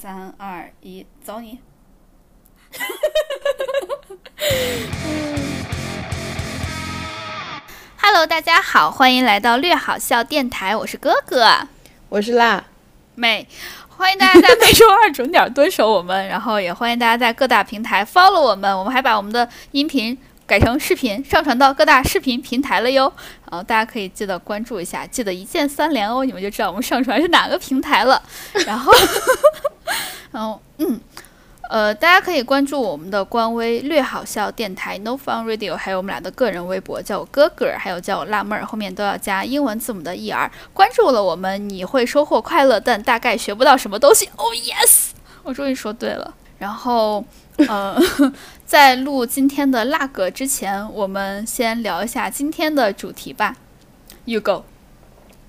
三二一，走你！Hello，大家好，欢迎来到略好笑电台，我是哥哥。我是辣，妹，欢迎大家在每周二准点蹲守我们，然后也欢迎大家在各大平台 follow 我们，我们还把我们的音频改成视频上传到各大视频平台了哟，然后大家可以记得关注一下，记得一键三连哦，你们就知道我们上传是哪个平台了，然后，然后嗯。呃，大家可以关注我们的官微“略好笑电台 No Fun Radio”，还有我们俩的个人微博，叫我哥哥，还有叫我辣妹儿，后面都要加英文字母的 “er”。关注了我们，你会收获快乐，但大概学不到什么东西。Oh yes，我终于说对了。然后，呃，在录今天的辣哥之前，我们先聊一下今天的主题吧。You go。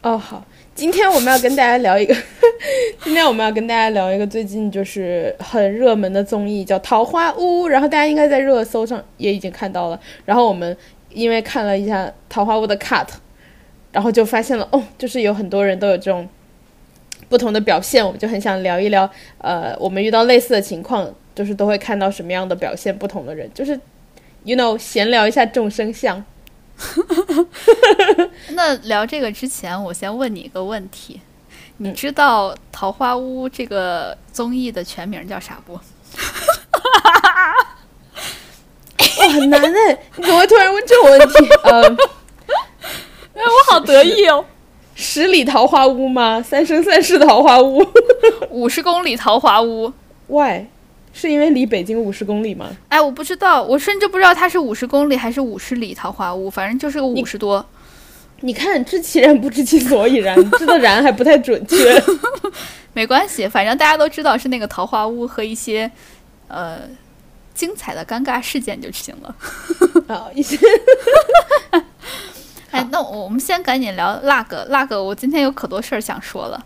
哦好，今天我们要跟大家聊一个，今天我们要跟大家聊一个最近就是很热门的综艺，叫《桃花坞》，然后大家应该在热搜上也已经看到了。然后我们因为看了一下《桃花坞》的 cut，然后就发现了哦，就是有很多人都有这种不同的表现，我们就很想聊一聊，呃，我们遇到类似的情况，就是都会看到什么样的表现，不同的人，就是 you know 闲聊一下众生相。那聊这个之前，我先问你一个问题，你嗯知道《桃花坞》这个综艺的全名叫啥不？哇，很难哎！你怎么会突然问这种问题？呃，哎，我好得意哦！十里桃花坞吗？三生三世桃花坞五十公里桃花坞，？Why？是因为离北京五十公里吗？哎，我不知道，我甚至不知道它是五十公里还是五十里桃花坞，反正就是个五十多。你看，知其然不知其所以然，知的然还不太准确。没关系，反正大家都知道是那个桃花坞和一些呃精彩的尴尬事件就行了。啊，一些 哎，那我们先赶紧聊那个那个，我今天有可多事儿想说了。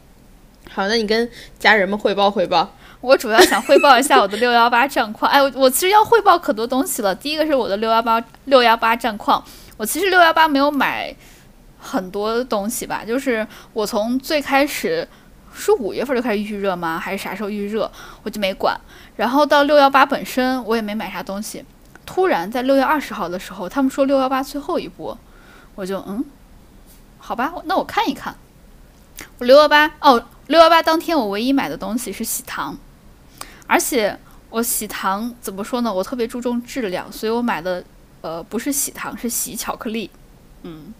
好，那你跟家人们汇报汇报。我主要想汇报一下我的六幺八战况。哎，我我其实要汇报可多东西了。第一个是我的六幺八六幺八战况，我其实六幺八没有买很多东西吧，就是我从最开始是五月份就开始预热吗？还是啥时候预热，我就没管。然后到六幺八本身，我也没买啥东西。突然在六月二十号的时候，他们说六幺八最后一波，我就嗯，好吧，那我看一看。我六幺八哦，六幺八当天我唯一买的东西是喜糖。而且我喜糖怎么说呢？我特别注重质量，所以我买的呃不是喜糖，是喜巧克力。嗯，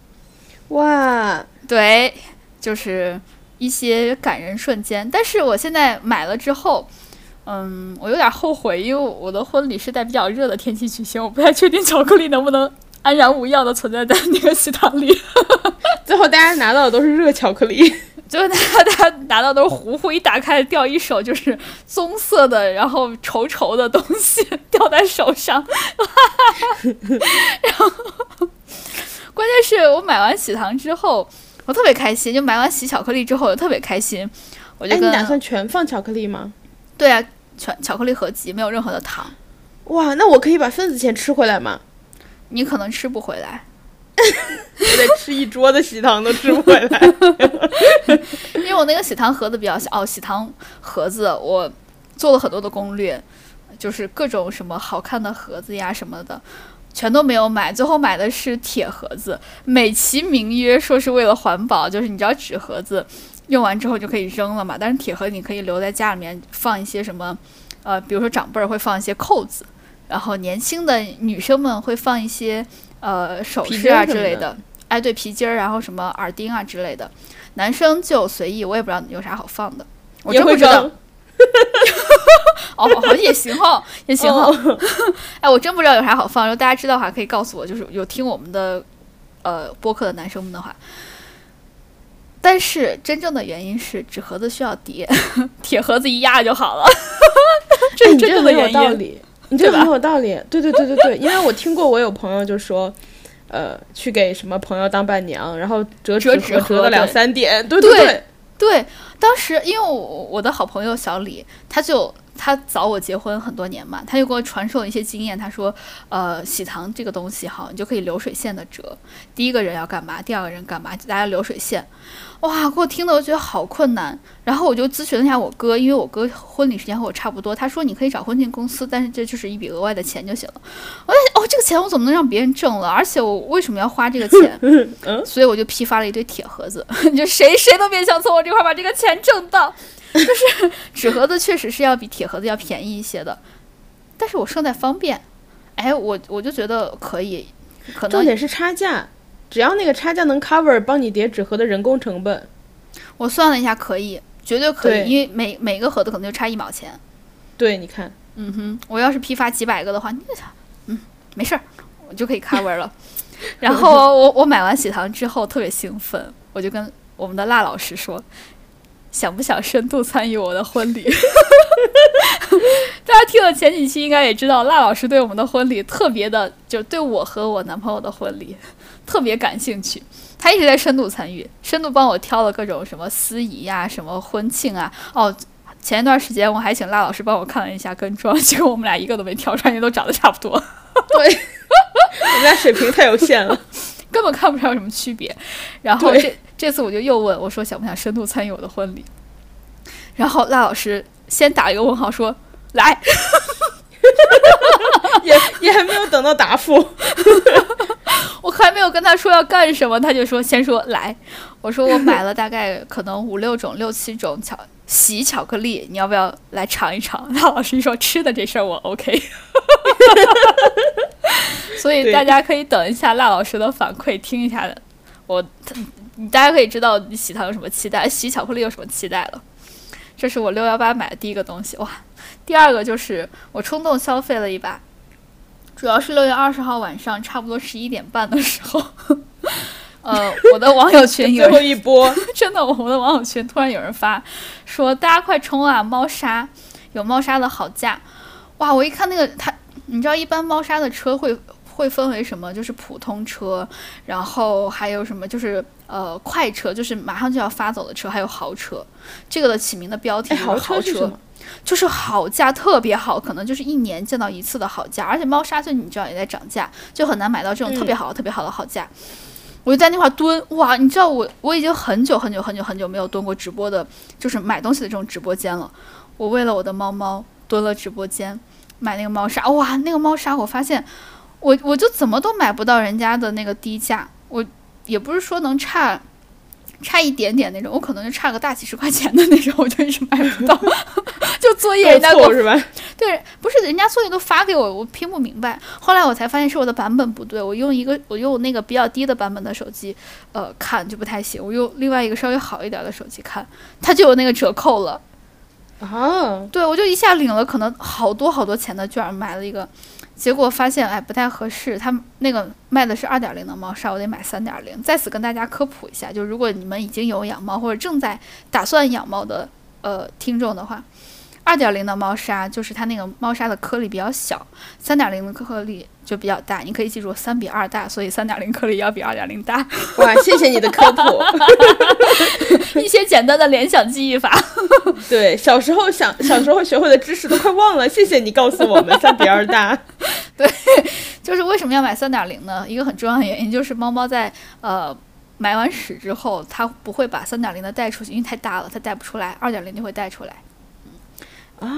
哇，对，就是一些感人瞬间。但是我现在买了之后，嗯，我有点后悔，因为我的婚礼是在比较热的天气举行，我不太确定巧克力能不能安然无恙的存在在那个喜糖里。最后大家拿到的都是热巧克力。就是大家大家拿到都是糊糊，一打开掉一手就是棕色的，然后稠稠的东西掉在手上，然后关键是我买完喜糖之后，我特别开心，就买完喜巧克力之后，我特别开心，我就你打算全放巧克力吗？对啊，全巧克力合集，没有任何的糖，哇，那我可以把份子钱吃回来吗？你可能吃不回来，我得吃一桌的喜糖都吃不回来。因为我那个喜糖盒子比较小，哦，喜糖盒子我做了很多的攻略，就是各种什么好看的盒子呀什么的，全都没有买，最后买的是铁盒子，美其名曰说是为了环保，就是你知道纸盒子用完之后就可以扔了嘛，但是铁盒你可以留在家里面放一些什么，呃，比如说长辈儿会放一些扣子，然后年轻的女生们会放一些呃首饰啊之类的，哎，对，皮筋儿，然后什么耳钉啊之类的。男生就随意，我也不知道有啥好放的，我真不知道装。哦，好像也行哈，也行哈。哦 哎，我真不知道有啥好放，如果大家知道的话，可以告诉我。就是有听我们的呃播客的男生们的话，但是真正的原因是纸盒子需要叠，铁盒子一压就好了。这哎是真正的你这个很有原因。你这个很有道理。对对对对对，因为我听过，我有朋友就说，呃，去给什么朋友当伴娘，然后折折纸纸盒折到两三点。对对对，对，当时因为我我的好朋友小李，他就他早我结婚很多年嘛，他就给我传授一些经验。他说，呃，喜糖这个东西哈，你就可以流水线的折，第一个人要干嘛，第二个人干嘛，大家流水线。哇，给我听的我觉得好困难。然后我就咨询了一下我哥，因为我哥婚礼时间和我差不多，他说你可以找婚庆公司，但是这就是一笔额外的钱就行了。我在想哦，这个钱我怎么能让别人挣了？而且我为什么要花这个钱？所以我就批发了一堆铁盒子，就谁谁都别想从我这块把这个钱挣到。就是纸盒子确实是要比铁盒子要便宜一些的，但是我胜在方便。哎，我我就觉得可以，可能重点是差价。只要那个差价能 cover 帮你叠纸盒的人工成本，我算了一下，可以，绝对可以，因为每每个盒子可能就差一毛钱。对，你看，嗯哼，我要是批发几百个的话，你想，嗯，没事儿，我就可以 cover 了。然后我我买完喜糖之后特别兴奋，我就跟我们的辣老师说，想不想深度参与我的婚礼？大家听了前几期应该也知道，辣老师对我们的婚礼特别的，就对我和我男朋友的婚礼。特别感兴趣，他一直在深度参与，深度帮我挑了各种什么司仪呀、什么婚庆啊。哦，前一段时间我还请辣老师帮我看了一下跟妆，结果我们俩一个都没挑出来，都长得差不多。对，我们俩水平太有限了，根本看不出来有什么区别。然后这这次我就又问我说想不想深度参与我的婚礼？然后辣老师先打一个问号说来，也也还没有等到答复。我还没有跟他说要干什么，他就说先说来。我说我买了大概可能五六种、六七种巧喜巧克力，你要不要来尝一尝？那老师一说吃的这事儿我 OK，所以大家可以等一下辣老师的反馈，听一下我，大家可以知道你喜糖有什么期待，喜巧克力有什么期待了。这是我六幺八买的第一个东西哇，第二个就是我冲动消费了一把。主要是六月二十号晚上，差不多十一点半的时候，呃，我的网友群 有最后一波，真的，我的网友群突然有人发说：“大家快冲啊，猫砂有猫砂的好价！”哇，我一看那个，他，你知道，一般猫砂的车会会分为什么？就是普通车，然后还有什么？就是呃，快车，就是马上就要发走的车，还有豪车。这个的起名的标题是豪车。就是好价特别好，可能就是一年见到一次的好价，而且猫砂就你知道也在涨价，就很难买到这种特别好、特别好的好价。我就在那块蹲，哇！你知道我我已经很久很久很久很久没有蹲过直播的，就是买东西的这种直播间了。我为了我的猫猫蹲了直播间，买那个猫砂，哇！那个猫砂我发现，我我就怎么都买不到人家的那个低价，我也不是说能差。差一点点那种，我可能就差个大几十块钱的那种，我就一直买不到。就作业人家给是吧？对，不是人家作业都发给我，我拼不明白。后来我才发现是我的版本不对，我用一个我用那个比较低的版本的手机，呃，看就不太行。我用另外一个稍微好一点的手机看，它就有那个折扣了。啊，对，我就一下领了可能好多好多钱的券，买了一个。结果发现，哎，不太合适。他那个卖的是二点零的猫砂，我得买三点零。在此跟大家科普一下，就如果你们已经有养猫或者正在打算养猫的呃听众的话。二点零的猫砂就是它那个猫砂的颗粒比较小，三点零的颗粒就比较大。你可以记住三比二大，所以三点零颗粒要比二点零大。哇，谢谢你的科普，一些简单的联想记忆法。对，小时候想小时候学会的知识都快忘了，谢谢你告诉我们三比二大。对，就是为什么要买三点零呢？一个很重要的原因就是猫猫在呃买完屎之后，它不会把三点零的带出去，因为太大了，它带不出来。二点零就会带出来。啊，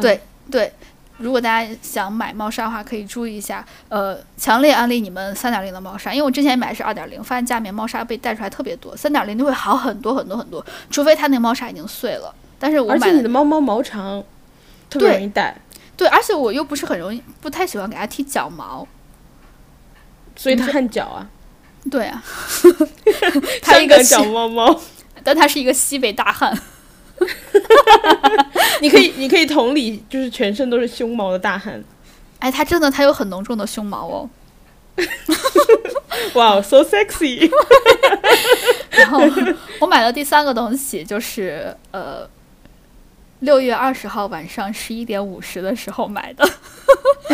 对对，如果大家想买猫砂的话，可以注意一下。呃，强烈安利你们三点零的猫砂，因为我之前买的是二点零，发现家里面猫砂被带出来特别多，三点零就会好很多很多很多，除非它那个猫砂已经碎了。但是我而且你的猫猫毛长，特别容易带。对，而且我又不是很容易，不太喜欢给它剃脚毛，所以它汗脚啊。对啊，它一个小猫猫，但它是一个西北大汉。你可以，你可以同理，就是全身都是胸毛的大汉。哎，他真的，他有很浓重的胸毛哦。哇，so sexy！然后我买的第三个东西就是呃，六月二十号晚上十一点五十的时候买的。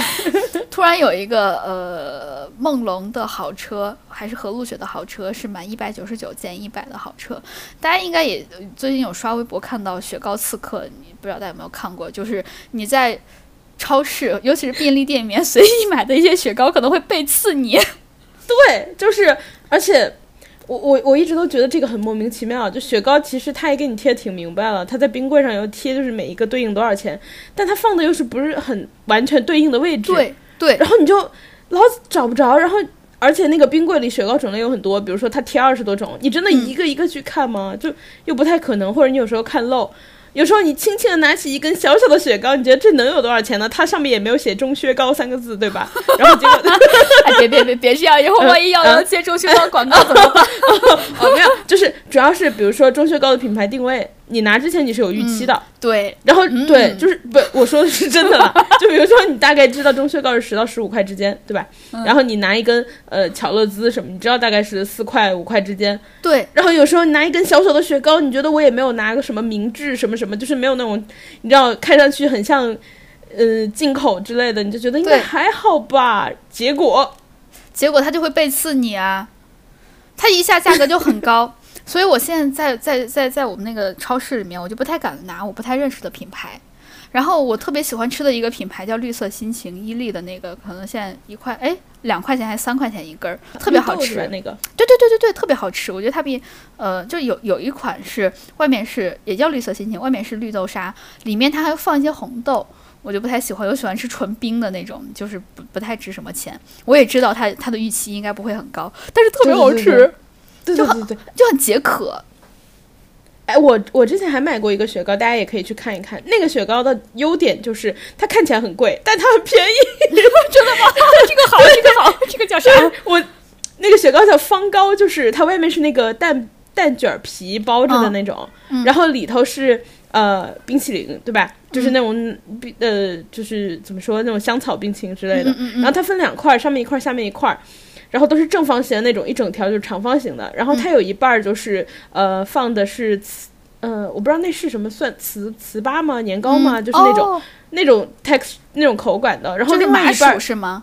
突然有一个呃梦龙的豪车，还是和路雪的豪车，是满一百九十九减一百的豪车。大家应该也最近有刷微博看到雪糕刺客，你不知道大家有没有看过？就是你在超市，尤其是便利店里面随意买的一些雪糕，可能会被刺你。对，就是而且。我我我一直都觉得这个很莫名其妙，就雪糕其实他也给你贴挺明白了，他在冰柜上有贴，就是每一个对应多少钱，但他放的又是不是很完全对应的位置，对对，然后你就老找不着，然后而且那个冰柜里雪糕种类有很多，比如说他贴二十多种，你真的一个一个去看吗？就又不太可能，或者你有时候看漏。有时候你轻轻的拿起一根小小的雪糕，你觉得这能有多少钱呢？它上面也没有写“中薛高”三个字，对吧？然后结果 哎，别别别别这样，以后万一要要接中薛高广告怎么办？哦，没有，就是主要是比如说中薛高的品牌定位。你拿之前你是有预期的，对，然后对，就是不，我说的是真的了。就比如说你大概知道中雪糕是十到十五块之间，对吧？然后你拿一根呃巧乐兹什么，你知道大概是四块五块之间，对。然后有时候你拿一根小小的雪糕，你觉得我也没有拿个什么明治什么什么，就是没有那种你知道看上去很像呃进口之类的，你就觉得应该还好吧。结果，结果它就会背刺你啊，它一下价格就很高。所以，我现在在在在在我们那个超市里面，我就不太敢拿我不太认识的品牌。然后，我特别喜欢吃的一个品牌叫绿色心情，伊利的那个，可能现在一块哎两块钱还是三块钱一根儿，特别好吃。那个，对对对对对，特别好吃。我觉得它比呃，就有有一款是外面是也叫绿色心情，外面是绿豆沙，里面它还放一些红豆，我就不太喜欢。我喜欢吃纯冰的那种，就是不不太值什么钱。我也知道它它的预期应该不会很高，但是特别好吃。对对对对对对，就很解渴。哎，我我之前还买过一个雪糕，大家也可以去看一看。那个雪糕的优点就是它看起来很贵，但它很便宜。真的吗？这个好，这个好，这个叫啥？我那个雪糕叫方糕，就是它外面是那个蛋蛋卷皮包着的那种，然后里头是呃冰淇淋，对吧？就是那种冰呃，就是怎么说那种香草冰淇淋之类的。然后它分两块，上面一块，下面一块。然后都是正方形的那种，一整条就是长方形的。然后它有一半儿就是呃放的是糍，呃我不知道那是什么，算糍糍粑吗？年糕吗？就是那种那种 text 那种口感的。然后另外一半是吗？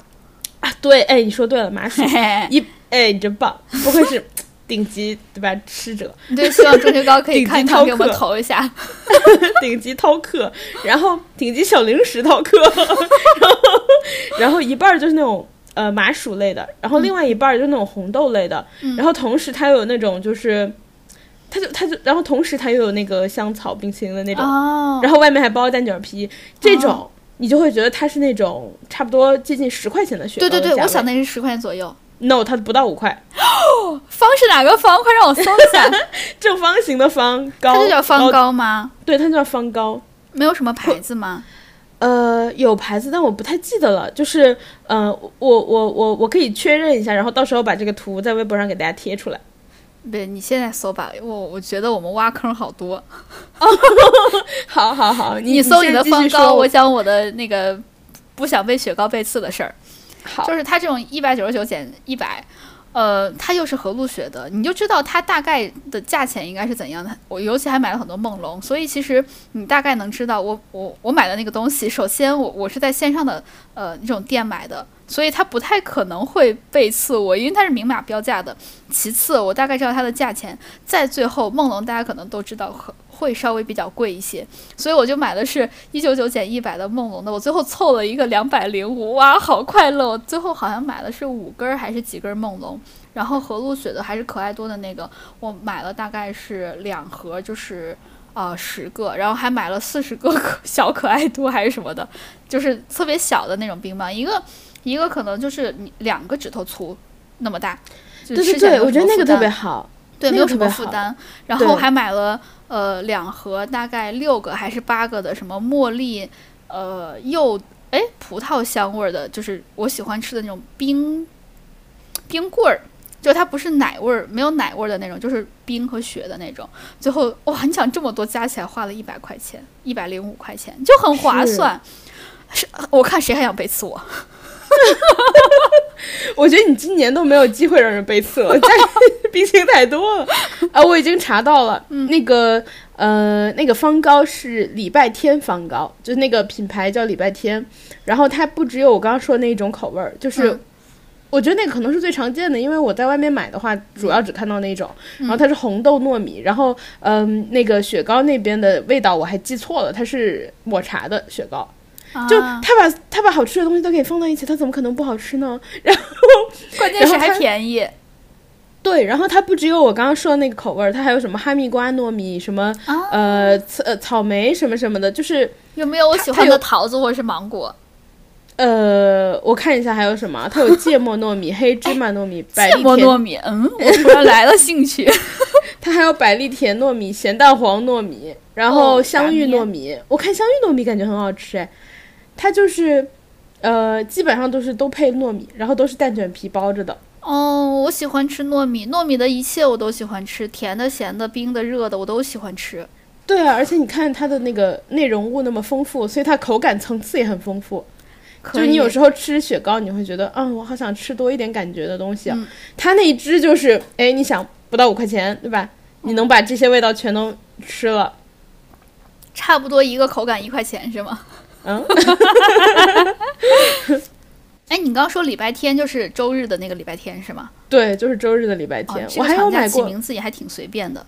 啊，对，哎，你说对了，麻薯 一，哎，你真棒，不愧是 顶级对吧？吃者。对，希望钟薛高可以看 看给我们投一下。顶级饕客，然后顶级小零食饕客，然后然后一半儿就是那种。呃，麻薯类的，然后另外一半就是那种红豆类的，然后同时它又有那种就是，它就它就，然后同时它又有那个香草冰淇淋的那种，然后外面还包蛋卷皮，这种你就会觉得它是那种差不多接近十块钱的雪糕。对对对，我想那是十块钱左右。No，它不到五块。方是哪个方？快让我搜一下。正方形的方糕，它就叫方糕吗？对，它叫方糕。没有什么牌子吗？呃，有牌子，但我不太记得了。就是，呃，我我我我可以确认一下，然后到时候把这个图在微博上给大家贴出来。对，你现在搜吧，我我觉得我们挖坑好多。好好好，你搜你的方糕，我讲我的那个不想被雪糕背刺的事儿。好，就是它这种一百九十九减一百。呃，它又是和路雪的，你就知道它大概的价钱应该是怎样的。我尤其还买了很多梦龙，所以其实你大概能知道我我我买的那个东西。首先，我我是在线上的呃那种店买的，所以它不太可能会背刺我，因为它是明码标价的。其次，我大概知道它的价钱。再最后，梦龙大家可能都知道和。会稍微比较贵一些，所以我就买的是一九九减一百的梦龙的，我最后凑了一个两百零五，哇，好快乐！我最后好像买的是五根还是几根梦龙，然后和路雪的还是可爱多的那个，我买了大概是两盒，就是呃十个，然后还买了四十个小可爱多还是什么的，就是特别小的那种冰棒，一个一个可能就是你两个指头粗那么大，对对对，我觉得那个特别好。对，没有什么负担。然后还买了呃两盒，大概六个还是八个的什么茉莉，呃柚哎葡萄香味儿的，就是我喜欢吃的那种冰冰棍儿，就它不是奶味儿，没有奶味儿的那种，就是冰和雪的那种。最后哇，你想这么多加起来花了一百块钱，一百零五块钱就很划算。是，我看谁还想背刺我。我觉得你今年都没有机会让人背刺了，冰淇淋太多了啊！我已经查到了，那个呃，那个方糕是礼拜天方糕，就是那个品牌叫礼拜天，然后它不只有我刚刚说的那一种口味儿，就是。嗯我觉得那个可能是最常见的，因为我在外面买的话，主要只看到那种。然后它是红豆糯米，然后嗯，那个雪糕那边的味道我还记错了，它是抹茶的雪糕。就啊他把他把好吃的东西都给放到一起，他怎么可能不好吃呢？然后关键是还便宜对，然后它不只有我刚刚说的那个口味儿，它还有什么哈密瓜糯米，什么啊！呃草呃草莓什么什么的，就是有没有我喜欢的桃子或者是芒果？呃，我看一下还有什么，它有芥末糯米、黑芝麻 糯米、百芥末糯米，嗯，我突然来了兴趣。它还有百利甜糯米、咸蛋黄糯米，然哦后香芋糯米。我看香芋糯米感觉很好吃哎，它就是呃基本上都是都配糯米，然后都是蛋卷皮包着的。哦，我喜欢吃糯米，糯米的一切我都喜欢吃，甜的、咸的、冰的、热的，我都喜欢吃。对啊，而且你看它的那个内容物那么丰富，所以它口感层次也很丰富。就你有时候吃雪糕，你会觉得，嗯，我好想吃多一点感觉的东西啊。嗯它那一只就是，哎，你想不到五块钱，对吧？你能把这些味道全都吃了，差不多一个口感一块钱是吗？嗯，哎，你刚刚说礼拜天就是周日的那个礼拜天是吗？对，就是周日的礼拜哦天，，我还有买过，起名字也还挺随便的。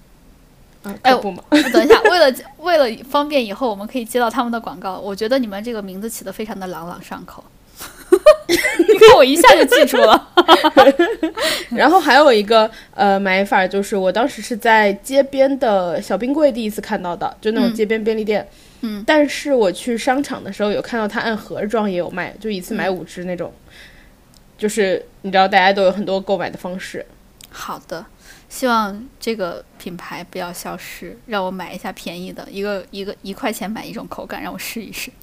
啊，哎可不嘛，等一下，为了为了方便以后我们可以接到他们的广告，我觉得你们这个名字起的非常的朗朗上口。你看我一下就记住了。然后还有一个呃买法，就是我当时是在街边的小冰柜第一次看到的，就那种嗯街边便利店。嗯，但是我去商场的时候有看到它按盒装也有卖，就一次买嗯五只那种。就是你知道，大家都有很多购买的方式。好的，希望这个品牌不要消失，让我买一下便宜的，一个一个一块钱买一种口感，让我试一试。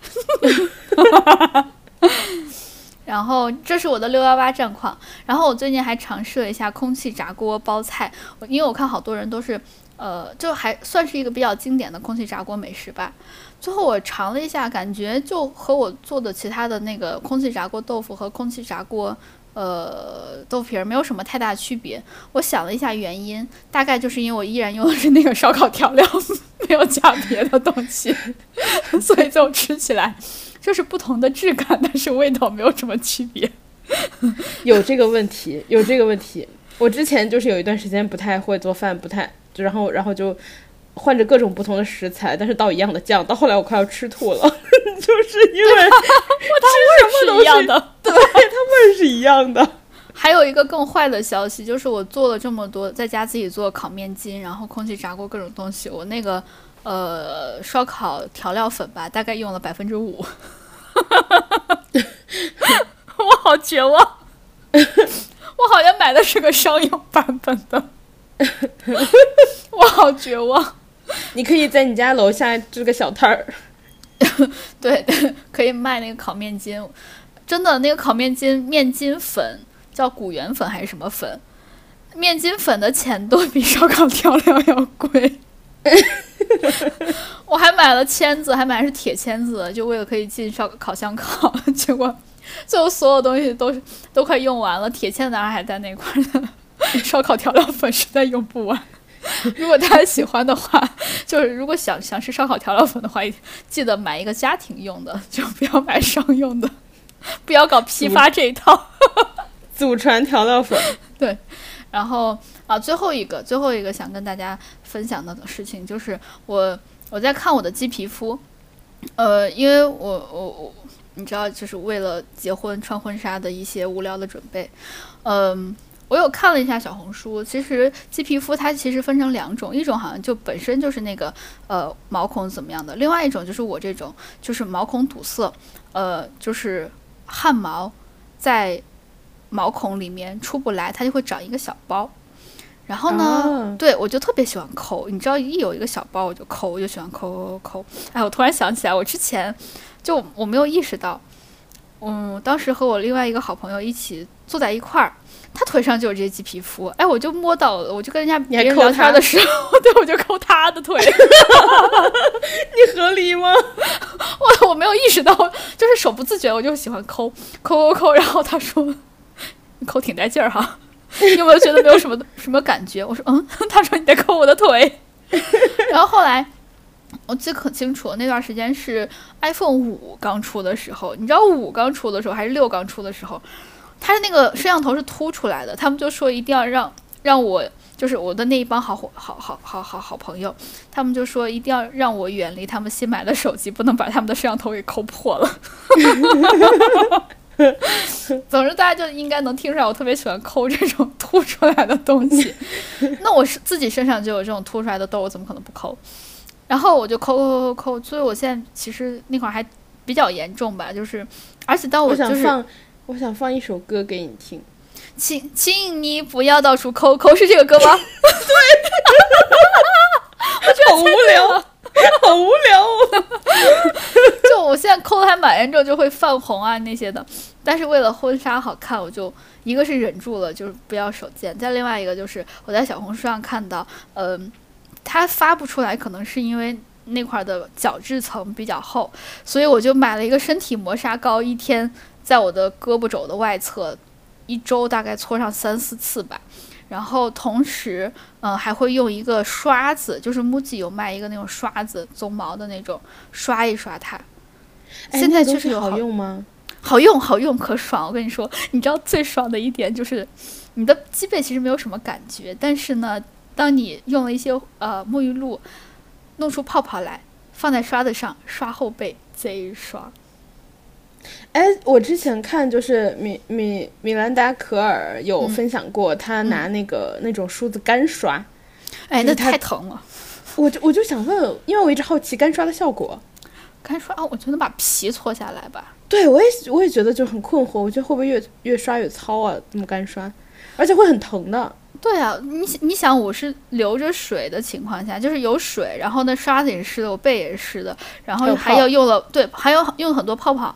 然后这是我的六幺八战况，然后我最近还尝试了一下空气炸锅包菜，因为我看好多人都是，呃，就还算是一个比较经典的空气炸锅美食吧。最后我尝了一下，感觉就和我做的其他的那个空气炸锅豆腐和空气炸锅呃豆皮儿没有什么太大区别。我想了一下原因，大概就是因为我依然用的是那个烧烤调料，没有加别的东西，所以就吃起来就是不同的质感，但是味道没有什么区别。有这个问题，有这个问题。我之前就是有一段时间不太会做饭，不太然后然后就换着各种不同的食材，但是倒一样的酱，到后来我快要吃吐了，就是因为 是一样的。味儿是一样的。还有一个更坏的消息，就是我做了这么多，在家自己做烤面筋，然后空气炸锅各种东西，我那个呃烧烤调料粉吧，大概用了百分之五，我好绝望，我好像买的是个商用版本的，我好绝望。你可以在你家楼下支个小摊儿，对，可以卖那个烤面筋，真的那个烤面筋面筋粉叫古源粉还是什么粉？面筋粉的钱都比烧烤调料要贵。我还买了签子，还买的是铁签子，就为了可以进烧烤箱烤。结果最后所有东西都是都快用完了，铁签子还在那块儿呢，烧烤调料粉实在用不完。如果大家喜欢的话，就是如果想想吃烧烤调料粉的话，记得买一个家庭用的，就不要买商用的，不要搞批发这一套。祖传调料粉。对然后啊，最后一个最后一个想跟大家分享的事情就是我我在看我的鸡皮肤，呃，因为我我我你知道，就是为了结婚穿婚纱的一些无聊的准备，嗯、我有看了一下小红书，其实鸡皮肤它其实分成两种，一种好像就本身就是那个呃毛孔怎么样的，另外一种就是我这种就是毛孔堵塞，呃，就是汗毛在毛孔里面出不来，它就会长一个小包。然后呢，啊对我就特别喜欢抠，你知道一有一个小包我就抠，我就喜欢抠抠抠。哎，我突然想起来，我之前就我没有意识到，嗯，当时和我另外一个好朋友一起坐在一块儿，他腿上就有这些鸡皮肤，哎，我就摸到了，我就跟人家别人聊天的时候，对我就抠他的腿，你合理吗？我我没有意识到，就是手不自觉，我就喜欢抠抠抠抠，然后他说你抠挺带劲儿哈。你有没有觉得没有什么什么感觉？我说嗯，他说你在抠我的腿，然后后来我记得可清楚，那段时间是 iPhone 五刚出的时候，你知道五刚出的时候还是六刚出的时候，它的那个摄像头是凸出来的，他们就说一定要让让我。就是我的那一帮好伙好好好好好朋友，他们就说一定要让我远离他们新买的手机，不能把他们的摄像头给抠破了。总之，大家就应该能听出来，我特别喜欢抠这种凸出来的东西。那我是自己身上就有这种凸出来的痘，我怎么可能不抠？然后我就抠抠抠抠，所以我现在其实那会儿还比较严重吧，就是而且当我就是，我想放一首歌给你听。请，请你不要到处抠抠，是这个歌吗？对，我觉得好无聊，好无聊哦。就我现在抠的还蛮严重，就会泛红啊那些的。但是为了婚纱好看，我就一个是忍住了，就是不要手贱；再另外一个就是我在小红书上看到，嗯，它发不出来，可能是因为那块的角质层比较厚，所以我就买了一个身体磨砂膏，一天在我的胳膊肘的外侧。一周大概搓上三四次吧，然后同时，嗯，还会用一个刷子，就是 MUJI 有卖一个那种刷子，鬃毛的那种，刷一刷它。现在确实有好用吗？好用，好用，可爽！我跟你说，你知道最爽的一点就是，你的脊背其实没有什么感觉，但是呢，当你用了一些呃沐浴露，弄出泡泡来，放在刷子上刷后背，贼爽。哎，我之前看就是米米米兰达可尔有分享过，他拿那个那种梳子干刷，哎，那太疼了。我就我就想问，因为我一直好奇干刷的效果。干刷啊，我就能把皮搓下来吧？对，我也我也觉得就很困惑，我觉得会不会越越刷越糙啊？这么干刷，而且会很疼的。对啊，你你想，我是流着水的情况下，就是有水，然后那刷子也是湿的，我背也是湿的，然后还要用了，对，还有用很多泡泡。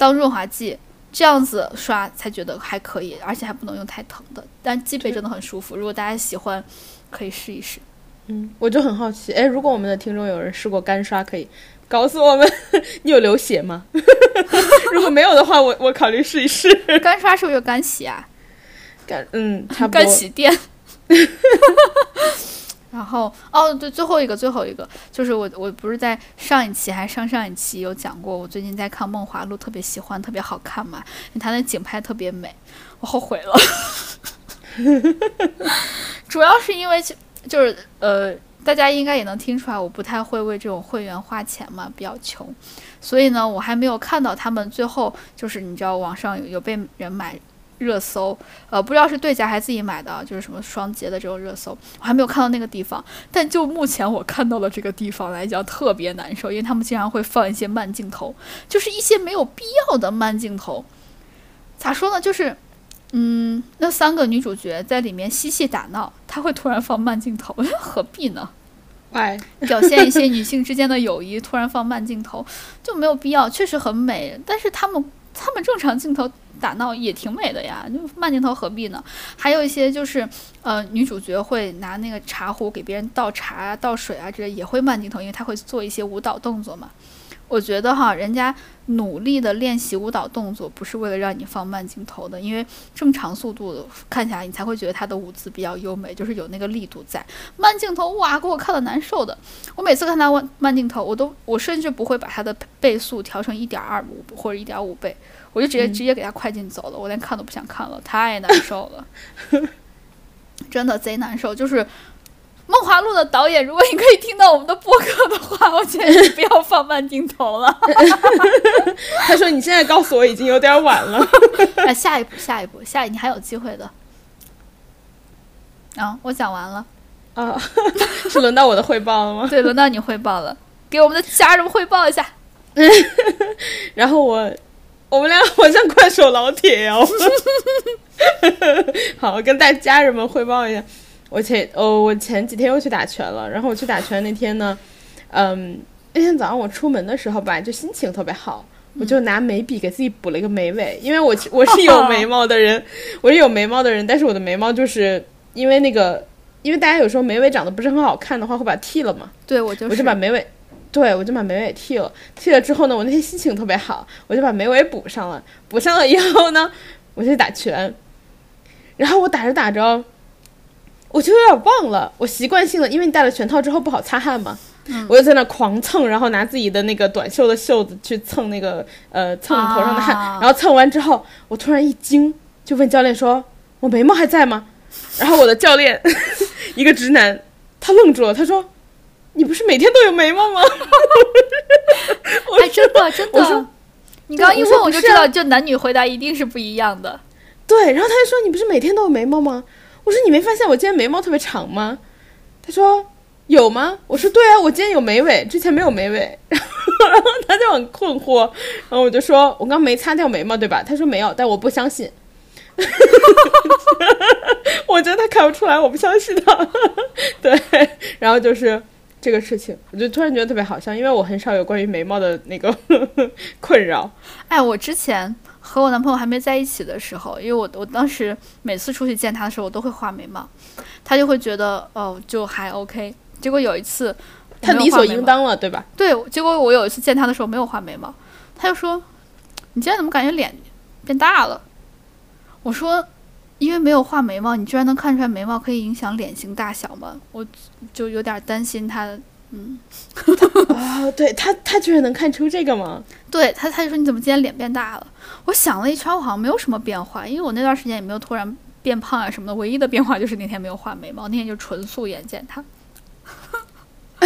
当润滑剂，这样子刷才觉得还可以，而且还不能用太疼的。但鸡背真的很舒服，如果大家喜欢，可以试一试。嗯，我就很好奇，哎，如果我们的听众有人试过干刷，可以告诉我们，你有流血吗？如果没有的话，我我考虑试一试。干刷是不是有干洗啊？干，嗯，差不多。干洗店。然后哦，对，最后一个，最后一个就是我，我不是在上一期还上上一期有讲过，我最近在看《梦华录》，特别喜欢，特别好看嘛，因为它那景拍特别美。我后悔了，主要是因为就是呃，大家应该也能听出来，我不太会为这种会员花钱嘛，比较穷，所以呢，我还没有看到他们最后就是你知道网上有有被人买。热搜，呃，不知道是对家还是自己买的，就是什么双节的这种热搜，我还没有看到那个地方。但就目前我看到的这个地方来讲，特别难受，因为他们经常会放一些慢镜头，就是一些没有必要的慢镜头。咋说呢？就是，嗯，那三个女主角在里面嬉戏打闹，他会突然放慢镜头，何必呢？哎，表现一些女性之间的友谊，突然放慢镜头就没有必要。确实很美，但是他们他们正常镜头。打闹也挺美的呀，就慢镜头何必呢？还有一些就是，呃，女主角会拿那个茶壶给别人倒茶、倒水啊，这也会慢镜头，因为她会做一些舞蹈动作嘛。我觉得哈，人家努力的练习舞蹈动作，不是为了让你放慢镜头的，因为正常速度看起来你才会觉得她的舞姿比较优美，就是有那个力度在。慢镜头哇，给我看的难受的。我每次看她慢慢镜头，我都我甚至不会把她的倍速调成一点二五或者一点五倍。我就直接直接给他快进走了，我连看都不想看了，太难受了，真的贼难受。就是《梦华录》的导演，如果你可以听到我们的播客的话，我建议你不要放慢镜头了。他说：“你现在告诉我已经有点晚了。”哎，下一步，下一步，下一，你还有机会的。啊，我讲完了。啊，是轮到我的汇报了吗？对，轮到你汇报了，给我们的家人汇报一下。然后我。我们俩好像快手老铁哦，好，跟大家人们汇报一下，我前哦，我前几天又去打拳了，然后我去打拳那天呢，嗯，那天早上我出门的时候吧，就心情特别好，我就拿眉笔给自己补了一个眉尾，因为我我是有眉毛的人，我是有眉毛的人，但是我的眉毛就是因为那个，因为大家有时候眉尾长得不是很好看的话，会把它剃了嘛，对我就我就把眉尾。对，我就把眉尾剃了。剃了之后呢，我那天心情特别好，我就把眉尾补上了。补上了以后呢，我就打拳。然后我打着打着，我就有点忘了。我习惯性的，因为你戴了拳套之后不好擦汗嘛，我就在那狂蹭，然后拿自己的那个短袖的袖子去蹭那个呃蹭头上的汗，啊然后蹭完之后，我突然一惊，就问教练说：“我眉毛还在吗？”然后我的教练 一个直男，他愣住了，他说：“你不是每天都有眉毛吗？”哎，真的真的，你刚刚一问我就知道，就男女回答一定是不一样的。对，然后他就说：“你不是每天都有眉毛吗？”我说：“你没发现我今天眉毛特别长吗？”他说：“有吗？”我说：“对啊，我今天有眉尾，之前没有眉尾。”然后然后他就很困惑，然后我就说：“我刚没擦掉眉毛，对吧？”他说：“没有，但我不相信。”我觉得他看不出来，我不相信他。对，然后就是这个事情，我就突然觉得特别好笑，因为我很少有关于眉毛的那个 困扰。哎，我之前和我男朋友还没在一起的时候，因为我我当时每次出去见他的时候，我都会画眉毛，他就会觉得哦，就还 OK。结果有一次，我他理所。应当了，对吧？对，结果我有一次见他的时候没有画眉毛，他就说：“你今天怎么感觉脸变大了？”我说：“因为没有画眉毛，你居然能看出来眉毛可以影响脸型大小吗？”我就有点担心他。嗯啊、对他，他居然能看出这个吗？对他，他就说你怎么今天脸变大了？我想了一圈，我好像没有什么变化，因为我那段时间也没有突然变胖啊什么的。唯一的变化就是那天没有画眉毛，那天就纯素颜见他，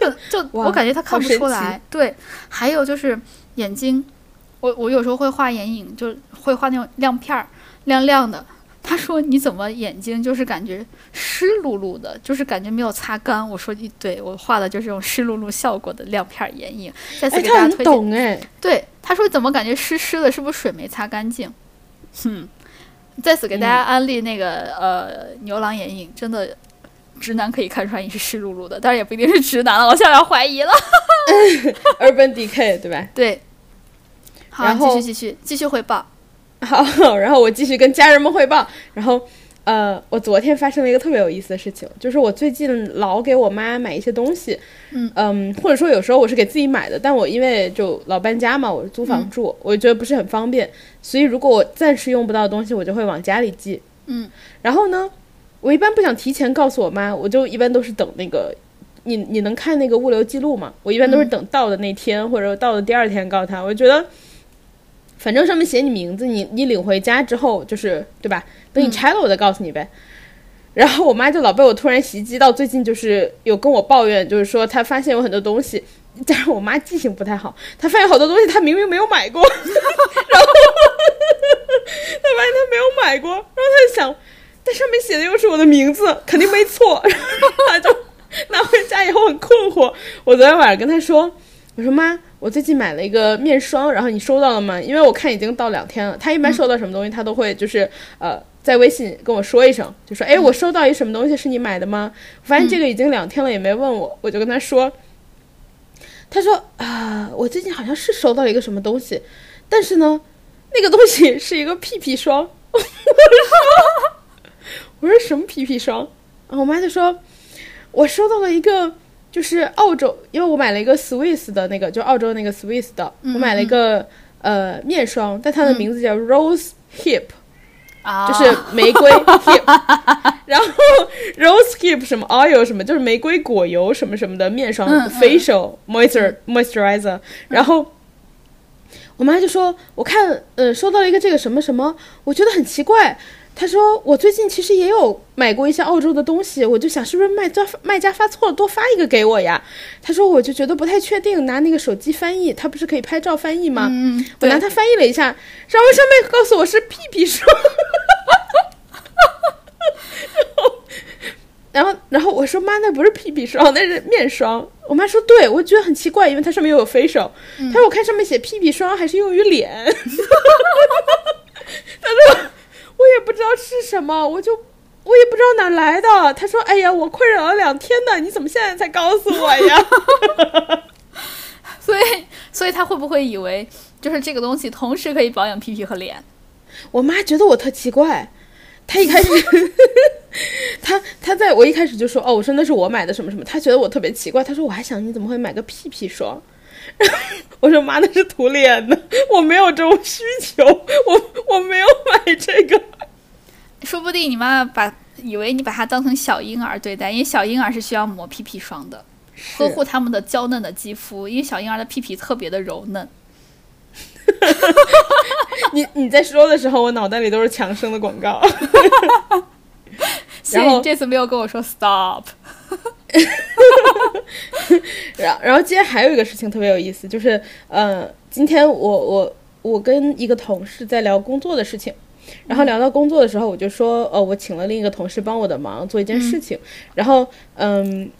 就就我感觉他看不出来。对，还有就是眼睛，我我有时候会画眼影，就会画那种亮片儿，亮亮的。他说：“你怎么眼睛就是感觉湿漉漉的，就是感觉没有擦干？”我说：“一对，我画的就是这种湿漉漉效果的亮片儿眼影。”再次给大家推荐。懂哎，对，他说怎么感觉湿湿的，是不是水没擦干净？哼，在此给大家安利那个、呃牛郎眼影，真的直男可以看出来你是湿漉漉的，当然也不一定是直男了，我现在要怀疑了。Urban Decay 对吧？对，好，继续继续继续汇报。好，然后我继续跟家人们汇报。然后，呃，我昨天发生了一个特别有意思的事情，就是我最近老给我妈买一些东西，嗯或者说有时候我是给自己买的，但我因为就老搬家嘛，我是租房住，我觉得不是很方便，所以如果我暂时用不到的东西，我就会往家里寄。嗯，然后呢，我一般不想提前告诉我妈，我就一般都是等那个。你你能看那个物流记录吗？我一般都是等到的那天、或者到的第二天告诉他。我觉得，反正上面写你名字，你你领回家之后就是对吧？等你拆了我再告诉你呗。然后我妈就老被我突然袭击到，最近就是有跟我抱怨，就是说她发现有很多东西，但是我妈记性不太好，她发现好多东西她明明没有买过，然后她发现她没有买过，然后她就想，但上面写的又是我的名字，肯定没错，然后她就拿回家以后很困惑。我昨天晚上跟她说，我说妈，我最近买了一个面霜，然后你收到了吗？因为我看已经到两天了。他一般收到什么东西，他都会就是呃。在微信跟我说一声，就说：“哎，我收到一什么东西，是你买的吗？”我发现这个已经两天了，也没问我，我就跟他说。他说：“啊，我最近好像是收到了一个什么东西，但是呢，那个东西是一个屁屁霜。” 我说：“我说什么屁屁霜？”我妈就说：“我收到了一个，就是澳洲，因为我买了一个 Swiss 的那个，就澳洲那个 Swiss 的，我买了一个呃面霜，但它的名字叫 Rose Hip。”啊，就是玫瑰 hip，然后 rose hip 什么 oil 什么，就是玫瑰果油什么什么的面霜、嗯 facial moisture moisturizer，然后。我妈就说：“我看，呃，收到了一个这个什么什么，我觉得很奇怪。”她说：“我最近其实也有买过一些澳洲的东西，我就想是不是卖家卖家发错了，多发一个给我呀？”他说：“我就觉得不太确定，拿那个手机翻译，他不是可以拍照翻译吗？嗯，我拿它翻译了一下，然后上面告诉我是屁屁霜。然后，然后我说妈，那不是屁屁霜，那是面霜。我妈说对，我觉得很奇怪，因为它上面又有 facial。她说我看上面写屁屁霜还是用于脸。她说我也不知道是什么，我就我也不知道哪来的。他说哎呀，我困扰了两天呢，你怎么现在才告诉我呀？所以所以他会不会以为就是这个东西同时可以保养屁屁和脸？我妈觉得我特奇怪，她一开始，她她在我一开始就说哦，我说那是我买的什么什么，她觉得我特别奇怪，她说我还想你怎么会买个屁屁霜，我说妈那是涂脸的，我没有这种需求，我我没有买这个，说不定你妈妈把以为你把它当成小婴儿对待，因为小婴儿是需要抹屁屁霜的。呵护他们的娇嫩的肌肤，因为小婴儿的屁屁特别的柔嫩。你你在说的时候，我脑袋里都是强生的广告。谢谢你这次没有跟我说 stop。然然后今天还有一个事情特别有意思，就是呃，今天我我我跟一个同事在聊工作的事情，然后聊到工作的时候，我就说呃，我请了另一个同事帮我的忙做一件事情，然后嗯。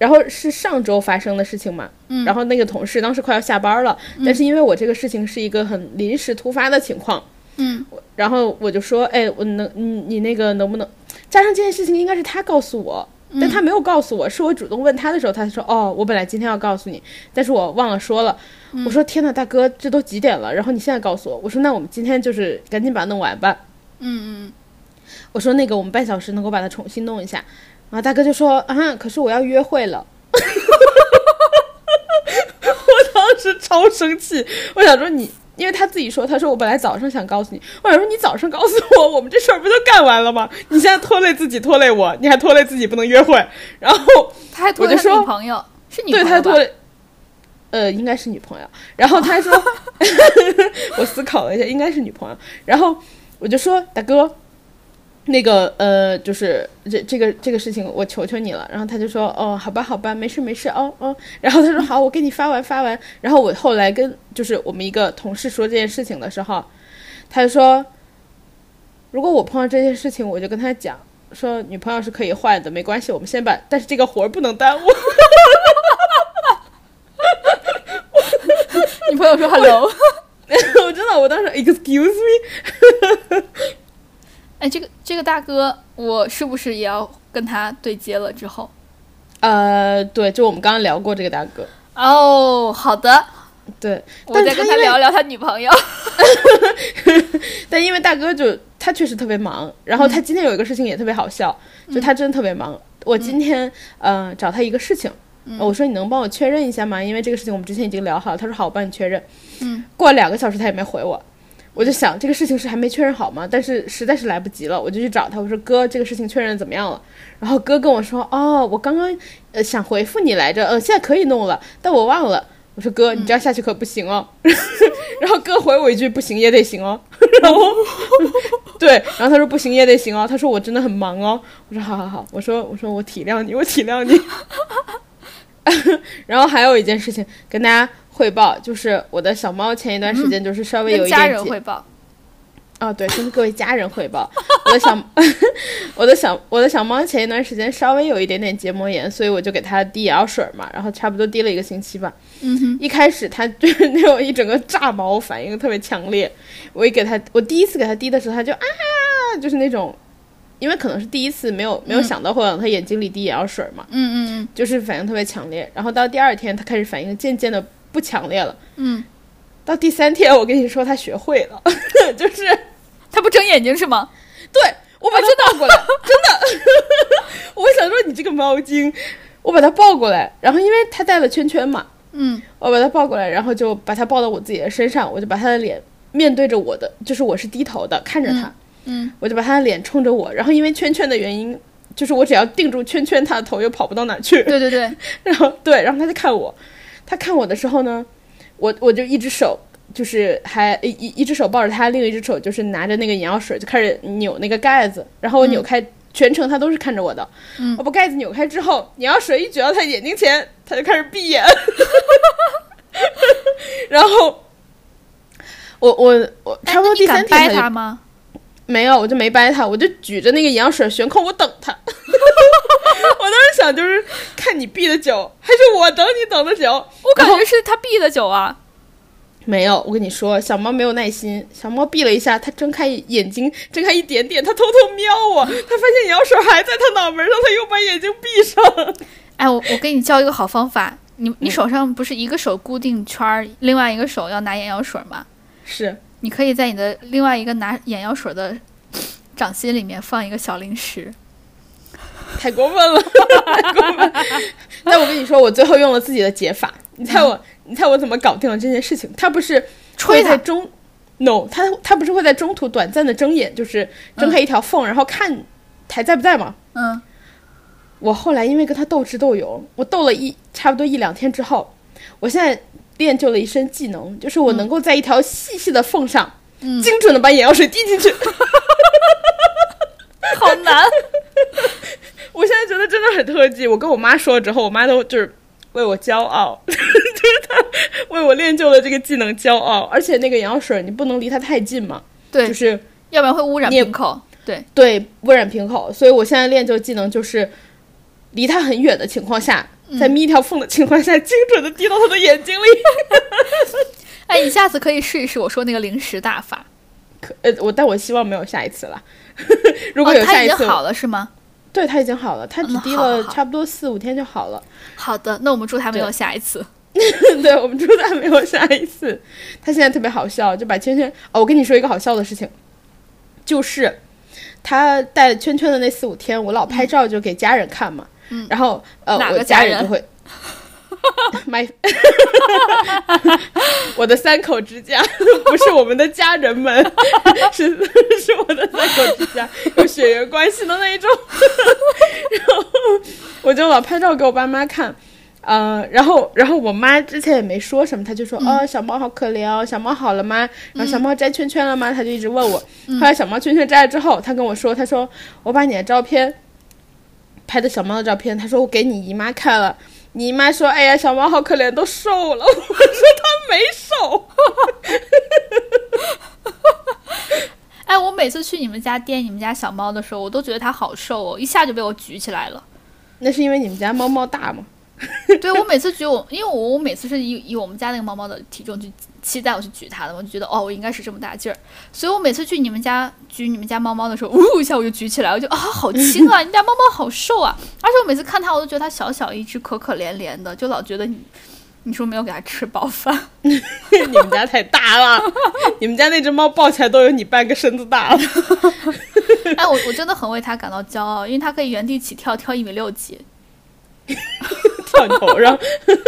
然后是上周发生的事情嘛，嗯，然后那个同事当时快要下班了，但是因为我这个事情是一个很临时突发的情况，嗯，然后我就说，哎，我能，你你那个能不能加上这件事情应该是他告诉我，但他没有告诉我，是我主动问他的时候，他说，哦，我本来今天要告诉你，但是我忘了说了，我说天呐，大哥，这都几点了？然后你现在告诉我，我说那我们今天就是赶紧把它弄完吧，嗯嗯，我说那个我们半小时能够把它重新弄一下。然后大哥就说啊，可是我要约会了。我当时超生气，我想说你，因为他自己说，他说我本来早上想告诉你，我想说你早上告诉我，我们这事儿不就干完了吗？你现在拖累自己，拖累我，你还拖累自己不能约会。然后他还拖累女朋友，是女对他拖累，呃，应该是女朋友。然后他说，我思考了一下，应该是女朋友。然后我就说大哥。那个呃，就是这这个这个事情，我求求你了。然后他就说，哦，好吧，好吧，没事没事，哦哦。然后他说，好，我给你发完发完。然后我后来跟就是我们一个同事说这件事情的时候，他就说，如果我碰到这件事情，我就跟他讲，说女朋友是可以换的，没关系，我们先把，但是这个活儿不能耽误。女朋友说 hello，我真的，我当时 excuse me。哎，这个这个大哥，我是不是也要跟他对接了？之后，呃，对，就我们刚刚聊过这个大哥。哦，好的，对，我再跟他聊聊他女朋友。但因为大哥就他确实特别忙，然后他今天有一个事情也特别好笑，就他真的特别忙。我今天呃找他一个事情，我说你能帮我确认一下吗？因为这个事情我们之前已经聊好了。他说好，我帮你确认。嗯，过了两个小时他也没回我。我就想这个事情是还没确认好吗？但是实在是来不及了，我就去找他。我说哥，这个事情确认怎么样了？然后哥跟我说，哦，我刚刚呃想回复你来着，呃，现在可以弄了，但我忘了。我说哥，你这样下去可不行哦。然后哥回我一句，不行也得行哦。然后对，然后他说不行也得行哦。他说我真的很忙哦。我说好好好。我说我说我体谅你，我体谅你。然后还有一件事情跟大家。汇报就是我的小猫，前一段时间就是稍微有一点。家人汇报。哦，对，跟各位家人汇报，我的小 我的小我的小猫前一段时间稍微有一点点结膜炎，所以我就给它滴眼药水嘛，然后差不多滴了一个星期吧。嗯哼。一开始它就是那种一整个炸毛反应特别强烈，我一给它，我第一次给它滴的时候，它就啊，就是那种，因为可能是第一次没有没有想到会往它眼睛里滴眼药水嘛。嗯嗯嗯。就是反应特别强烈，然后到第二天它开始反应渐渐的。不强烈了，嗯，到第三天，我跟你说他学会了，就是他不睁眼睛是吗？对，我把他抱过来，真的，我想说你这个猫精，我把它抱过来，然后因为他带了圈圈嘛，嗯，我把他抱过来，然后就把他抱到我自己的身上，我就把他的脸面对着我的，就是我是低头的看着他，嗯，我就把他的脸冲着我，然后因为圈圈的原因，就是我只要定住圈圈，他的头又跑不到哪去，对对对，然后对，然后他就看我。他看我的时候呢，我我就一只手就是还一一只手抱着他，另一只手就是拿着那个眼药水，就开始扭那个盖子。然后我扭开，全程他都是看着我的。我把盖子扭开之后，眼药水一举到他眼睛前，他就开始闭眼。然后我我我差不多第三天他吗？没有，我就没掰他，我就举着那个眼药水悬空，我等他。我当时想，就是看你闭的久，还是我等你等的久？我感觉是他闭的久啊。没有，我跟你说，小猫没有耐心。小猫闭了一下，它睁开眼睛，睁开一点点，它偷偷瞄我。它发现眼药水还在它脑门上，它又把眼睛闭上。哎，我我给你教一个好方法，你你手上不是一个手固定圈儿，另外一个手要拿眼药水吗？是。你可以在你的另外一个拿眼药水的掌心里面放一个小零食。太过分了，太过分！但我跟你说，我最后用了自己的解法。你猜我，你猜我怎么搞定了这件事情？他不是吹在中，no，他他不是会在中途短暂的睁眼，就是睁开一条缝，然后看还在不在吗？嗯，我后来因为跟他斗智斗勇，我斗了一差不多一两天之后，我现在练就了一身技能，就是我能够在一条细细的缝上，嗯精准的把眼药水滴进去。好难。我现在觉得真的很特技。我跟我妈说了之后，我妈都就是为我骄傲，就是她为我练就了这个技能骄傲。而且那个眼药水你不能离它太近嘛，对，就是要不然会污染瓶口。对，对污染瓶口。所以我现在练就技能就是离它很远的情况下，在眯一条缝的情况下，精准的滴到他的眼睛里。哎，你下次可以试一试我说那个零食大法。可呃，我但我希望没有下一次了。如果哦，有下一次，它已经好了是吗？对他已经好了，他只嗯滴了差不多四五天就好了。好的，那我们祝他没有下一次。对我们祝他没有下一次。他现在特别好笑，就把圈圈哦，我跟你说一个好笑的事情，就是他带圈圈的那四五天，我老拍照就给家人看嘛，嗯然后呃，哪我个家人家就会。买，我的三口之家不是我们的家人们，是是我的三口之家，有血缘关系的那一种。然后我就老拍照给我爸妈看，呃，然后然后我妈之前也没说什么，她就说、哦，小猫好可怜哦，小猫好了吗？然后小猫摘圈圈了吗？她就一直问我。后来小猫圈圈摘了之后，她跟我说，她说我把你的照片拍的小猫的照片，她说我给你姨妈看了。你姨妈说：“哎呀，小猫好可怜，都瘦了。”我说：“它没瘦。哎，我每次去你们家店你们家小猫的时候，我都觉得它好瘦哦，一下就被我举起来了。”那是因为你们家猫猫大吗？对我每次举我，因为我我每次是以以我们家那个猫猫的体重去期待我去举它的，我就觉得哦，我应该是这么大劲儿，所以我每次去你们家举你们家猫猫的时候，呜一下我就举起来，我就啊好轻啊，你家猫猫好瘦啊，而且我每次看它，我都觉得它小小一只，可可怜怜的，就老觉得你你说没有给它吃饱饭。你们家太大了，你们家那只猫抱起来都有你半个身子大了。哎，我我真的很为它感到骄傲，因为它可以原地起跳，跳一米六几。跳你头上，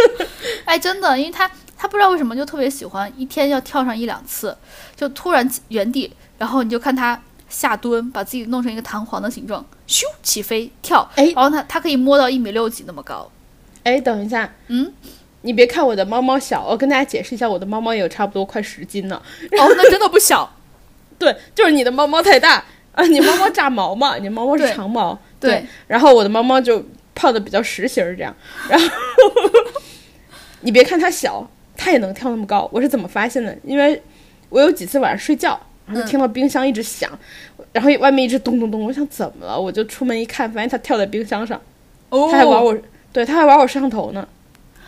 哎，真的，因为他他不知道为什么就特别喜欢一天要跳上一两次，就突然原地，然后你就看他下蹲，把自己弄成一个弹簧的形状，咻起飞跳，哎然后他他可以摸到一米六几那么高。哎，等一下，嗯，你别看我的猫猫小，我跟大家解释一下，我的猫猫也有差不多快十斤呢。哦，那真的不小。对，就是你的猫猫太大啊，你猫猫炸毛嘛，你猫猫是长毛，对然后我的猫猫就胖的比较实心儿这样，然后你别看它小，它也能跳那么高。我是怎么发现的？因为我有几次晚上睡觉，然后就听到冰箱一直响，然后外面一直咚咚咚，我想怎么了？我就出门一看，发现它跳在冰箱上，哦，它还玩我，对，它还玩我摄像头呢，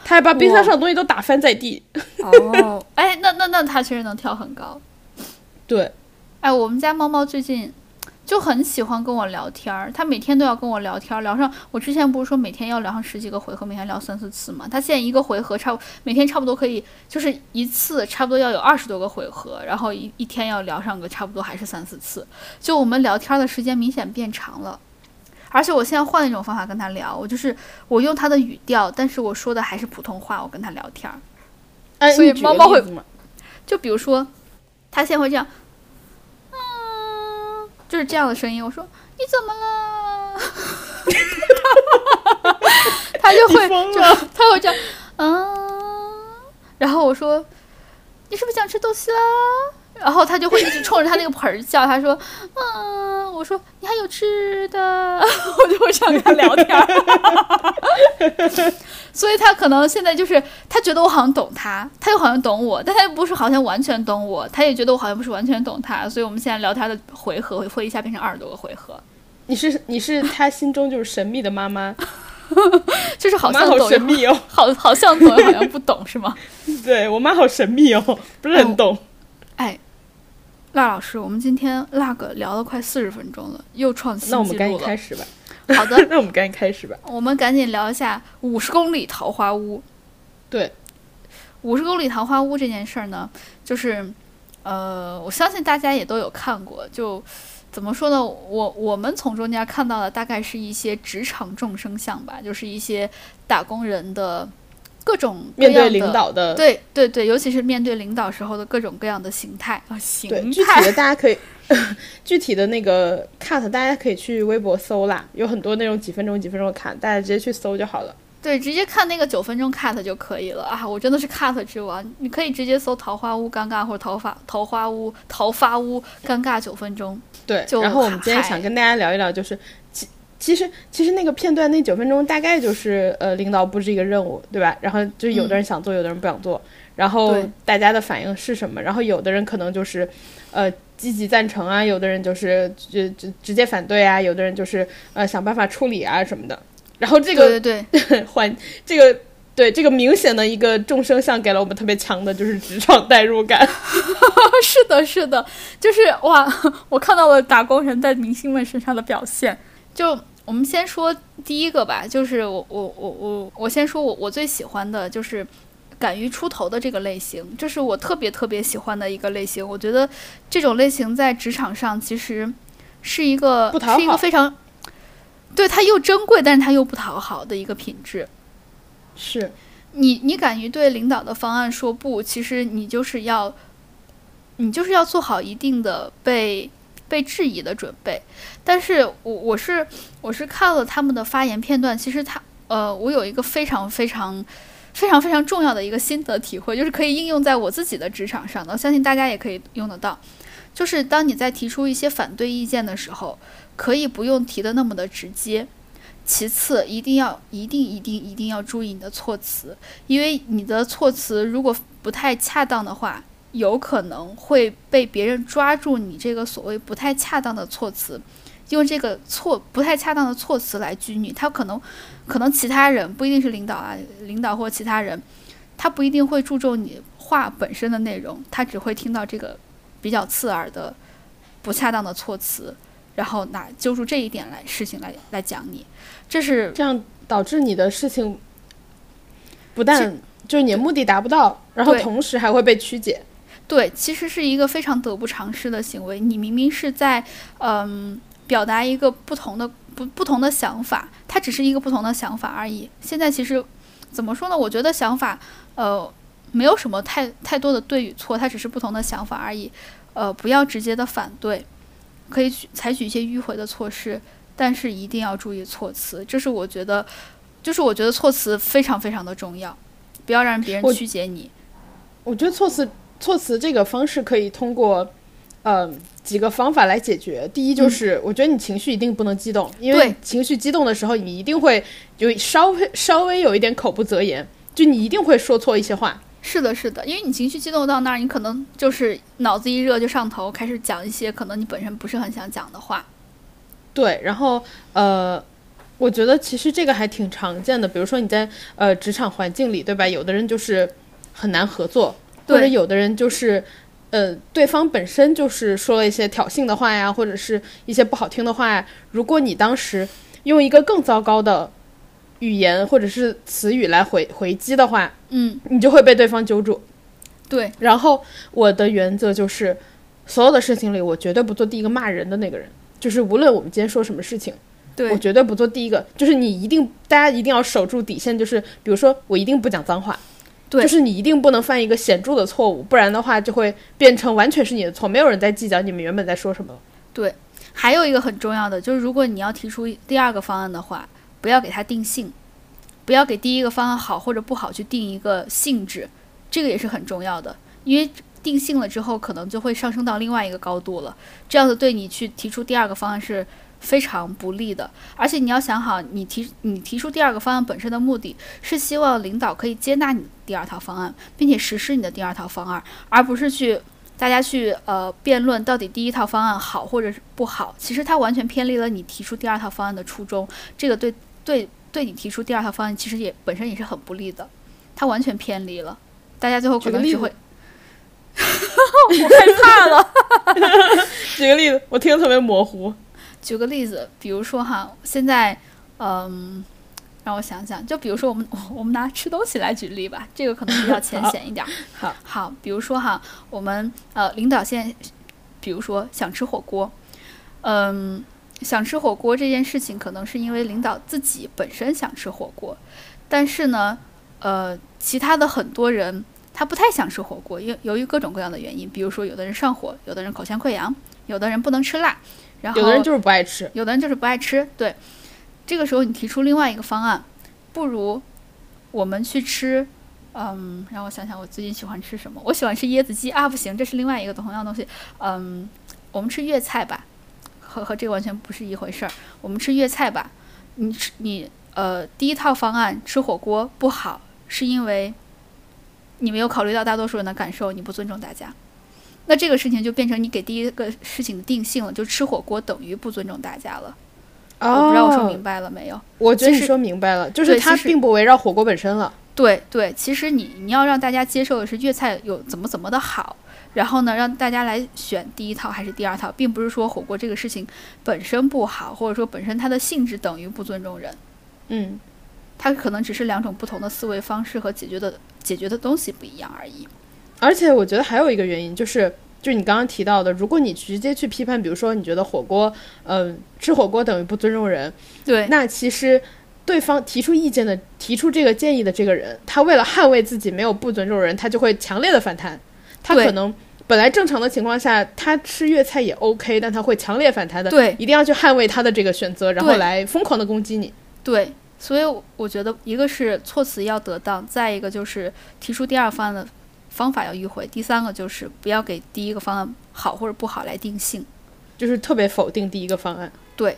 它还把冰箱上的东西都打翻在地。哦，哎，那那那它确实能跳很高。对，哎，我们家猫猫最近就很喜欢跟我聊天儿，他每天都要跟我聊天儿，聊上我之前不是说每天要聊上十几个回合，每天聊三四次嘛？他现在一个回合差不每天差不多可以，就是一次差不多要有二十多个回合，然后一一天要聊上个差不多还是三四次，就我们聊天的时间明显变长了。而且我现在换了一种方法跟他聊，我就是我用他的语调，但是我说的还是普通话，我跟他聊天儿。哎，所以猫猫会就比如说，他现在会这样，嗯，就是这样的声音。我说你怎么了？他就会就他会这样，嗯，然后我说你是不是想吃东西啦？然后他就会一直冲着他那个盆儿叫，他说嗯，我说你还有吃的，我就会这样跟他聊天儿。所以他可能现在就是他觉得我好像懂他，他又好像懂我，但他又不是好像完全懂我，他也觉得我好像不是完全懂他，所以我们现在聊他的回合会会一下变成二十多个回合，你是你是他心中就是神秘的妈妈，就是好像懂又神秘哦。好好像懂又好像不懂是吗？对我妈好神秘哦，不是很懂。哎，辣老师，我们今天辣个聊了快四十分钟了，又创新那我们赶。紧开始吧。好的，那我们赶紧开始吧。我们赶紧聊一下五十公里桃花坞。对，五十公里桃花坞这件事儿呢，就是，呃，我相信大家也都有看过。就怎么说呢？我我们从中间看到的大概是一些职场众生相吧，就是一些打工人的各种各面对领导的对对对，尤其是面对领导时候的各种各样的形态啊，形态具体的大家可以 具体的那个 cut，大家可以去微博搜啦，有很多那种几分钟几分钟的 cut，大家直接去搜就好了。对，直接看那个九分钟 cut 就可以了啊！我真的是 cut 之王，你可以直接搜“桃花坞尴尬”或者“桃花桃花坞桃花坞尴尬九分钟”。对，就然后我们今天想跟大家聊一聊，就是其其实其实那个片段那九分钟大概就是呃领导布置一个任务，对吧？然后就有的人想做，有的人不想做，然后大家的反应是什么？然后有的人可能就是呃积极赞成啊，有的人就是就直直接反对啊，有的人就是呃想办法处理啊什么的。然后这个对对对，环这个。对这个明显的一个众生相，给了我们特别强的就是职场代入感。是的，是的，就是哇，我看到了打工人在明星们身上的表现。就我们先说第一个吧，就是我我我我我先说我我最喜欢的就是敢于出头的这个类型，这是我特别特别喜欢的一个类型。我觉得这种类型在职场上其实是一个是一个好非常对它又珍贵，但是它又不讨好的一个品质。是，你你敢于对领导的方案说不，其实你就是要，你就是要做好一定的被被质疑的准备。但是我我是我是看了他们的发言片段，其实他呃，我有一个非常非常非常非常重要的一个心得体会，就是可以应用在我自己的职场上的，我相信大家也可以用得到。就是当你在提出一些反对意见的时候，可以不用提的那么的直接。其次，一定要一定一定一定要注意你的措辞，因为你的措辞如果不太恰当的话，有可能会被别人抓住你这个所谓不太恰当的措辞，用这个措不太恰当的措辞来拘你。他可能可能其他人不一定是领导啊，领导或其他人，他不一定会注重你话本身的内容，他只会听到这个比较刺耳的不恰当的措辞，然后拿揪住这一点来事情来来讲你。这是这样导致你的事情不但就是你的目的达不到，然后同时还会被曲解。对，其实是一个非常得不偿失的行为。你明明是在嗯表达一个不同的不不同的想法，它只是一个不同的想法而已。现在其实怎么说呢？我觉得想法呃没有什么太太多的对与错，它只是不同的想法而已。呃，不要直接的反对，可以去采取一些迂回的措施，但是一定要注意措辞。这是我觉得，就是我觉得措辞非常非常的重要，不要让别人曲解你。我觉得措辞措辞这个方式可以通过呃几个方法来解决。第一就是，我觉得你情绪一定不能激动，因为情绪激动的时候，你一定会有稍微稍微有一点口不择言，就你一定会说错一些话。是的，是的，因为你情绪激动到那儿，你可能就是脑子一热就上头，开始讲一些可能你本身不是很想讲的话。对，然后呃，我觉得其实这个还挺常见的，比如说你在呃职场环境里，对吧？有的人就是很难合作，或者有的人就是呃对方本身就是说了一些挑衅的话呀，或者是一些不好听的话呀。如果你当时用一个更糟糕的语言或者是词语来回回击的话，嗯，你就会被对方揪住。对，然后我的原则就是，所有的事情里，我绝对不做第一个骂人的那个人。就是无论我们今天说什么事情，对我，绝对不做第一个。就是你一定，大家一定要守住底线。就是比如说，我一定不讲脏话，对就是你一定不能犯一个显著的错误，不然的话就会变成完全是你的错，没有人在计较你们原本在说什么了。还有一个很重要的就是，如果你要提出第二个方案的话，不要给它定性，不要给第一个方案好或者不好去定一个性质，这个也是很重要的，因为。定性了之后，可能就会上升到另外一个高度了。这样子对你去提出第二个方案是非常不利的。而且你要想好，你提你提出第二个方案本身的目的是希望领导可以接纳你第二套方案，并且实施你的第二套方案，而不是去大家去呃辩论到底第一套方案好或者是不好。其实它完全偏离了你提出第二套方案的初衷，这个对对对你提出第二套方案其实也本身也是很不利的，它完全偏离了，大家最后可能只会。我害怕了。举个例子，我听得特别模糊。举个例子，比如说哈，现在，嗯，让我想想，就比如说我们 我们拿吃东西来举例吧，这个可能比较浅显一点儿。好，好，比如说哈，我们呃领导现在，比如说想吃火锅，嗯，想吃火锅这件事情，可能是因为领导自己本身想吃火锅，但是呢，呃，其他的很多人他不太想吃火锅，因由于各种各样的原因，比如说有的人上火，有的人口腔溃疡，有的人不能吃辣，然后有的人就是不爱吃，有的人就是不爱吃。对，这个时候你提出另外一个方案，不如我们去吃。嗯，让我想想，我最近喜欢吃什么？我喜欢吃椰子鸡啊，不行，这是另外一个同样东西。嗯，我们吃粤菜吧，和和这个完全不是一回事儿。我们吃粤菜吧，你吃你呃，第一套方案吃火锅不好，是因为你没有考虑到大多数人的感受，你不尊重大家。那这个事情就变成你给第一个事情的定性了，就吃火锅等于不尊重大家了。我不知道我说明白了没有？我觉得你说明白了，就是它并不围绕火锅本身了。对对，其实你你要让大家接受的是粤菜有怎么怎么的好，然后呢，让大家来选第一套还是第二套，并不是说火锅这个事情本身不好，或者说本身它的性质等于不尊重人。嗯，它可能只是两种不同的思维方式和解决的解决的东西不一样而已。而且我觉得还有一个原因就是，就是你刚刚提到的，如果你直接去批判，比如说你觉得火锅，嗯，吃火锅等于不尊重人，对，那其实。对方提出意见的、提出这个建议的这个人，他为了捍卫自己没有不尊重人，他就会强烈的反弹。他可能本来正常的情况下，他吃粤菜也 OK，但他会强烈反弹的。对，一定要去捍卫他的这个选择，然后来疯狂的攻击你。对，所以我觉得一个是措辞要得当，再一个就是提出第二方案的方法要迂回，第三个就是不要给第一个方案好或者不好来定性，就是特别否定第一个方案。对。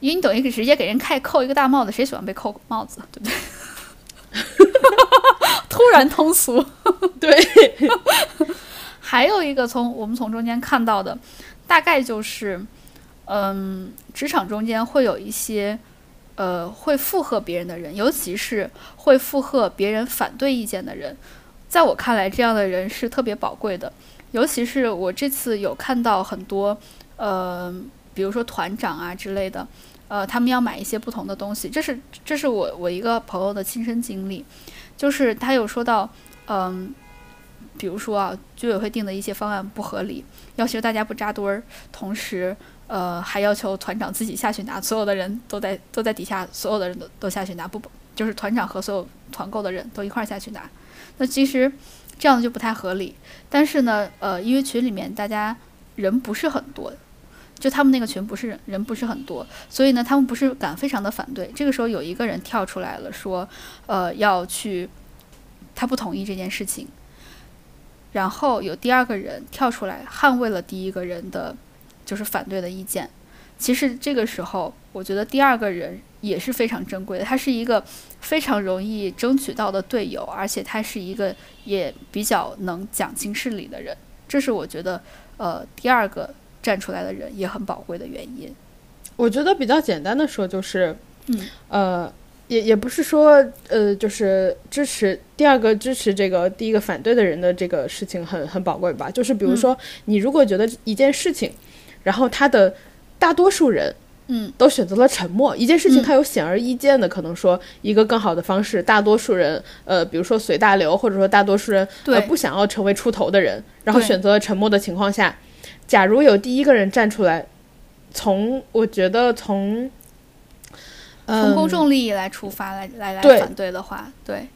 因为你等于直接给人开扣一个大帽子，谁喜欢被扣帽子，对不对？突然通俗，对。还有一个从我们从中间看到的，大概就是，嗯，职场中间会有一些，呃，会附和别人的人，尤其是会附和别人反对意见的人，在我看来，这样的人是特别宝贵的。尤其是我这次有看到很多，呃，比如说团长啊之类的。呃，他们要买一些不同的东西，这是这是我我一个朋友的亲身经历，就是他有说到，嗯，比如说啊，居委会定的一些方案不合理，要求大家不扎堆儿，同时呃还要求团长自己下去拿，所有的人都在都在底下，所有的人都都下去拿，不就是团长和所有团购的人都一块儿下去拿，那其实这样就不太合理，但是呢，呃，因为群里面大家人不是很多。就他们那个群不是人不是很多，所以呢，他们不是敢非常的反对。这个时候有一个人跳出来了，说，呃，要去，他不同意这件事情。然后有第二个人跳出来捍卫了第一个人的，就是反对的意见。其实这个时候，我觉得第二个人也是非常珍贵的，他是一个非常容易争取到的队友，而且他是一个也比较能讲清事理的人。这是我觉得，呃，第二个。站出来的人也很宝贵的原因，我觉得比较简单的说就是，嗯，呃，也也不是说，呃，就是支持第二个支持这个第一个反对的人的这个事情很很宝贵吧。就是比如说，你如果觉得一件事情，然后他的大多数人，嗯，都选择了沉默，一件事情它有显而易见的可能说一个更好的方式，大多数人，呃，比如说随大流，或者说大多数人呃不想要成为出头的人，然后选择了沉默的情况下。假如有第一个人站出来，从我觉得从，从公众利益来出发来来来反对的话，对，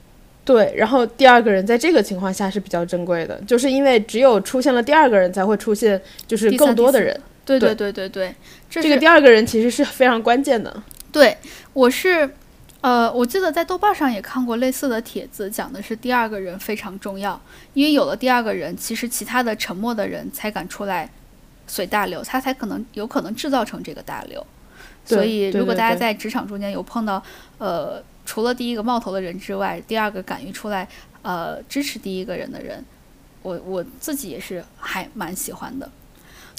对，然后第二个人在这个情况下是比较珍贵的，就是因为只有出现了第二个人，才会出现就是更多的人，对对对对对，这个第二个人其实是非常关键的。对，我是，呃，我记得在豆瓣上也看过类似的帖子，讲的是第二个人非常重要，因为有了第二个人，其实其他的沉默的人才敢出来。随大流，他才可能有可能制造成这个大流。所以，如果大家在职场中间有碰到，呃，除了第一个冒头的人之外，第二个敢于出来，呃，支持第一个人的人，我我自己也是还蛮喜欢的。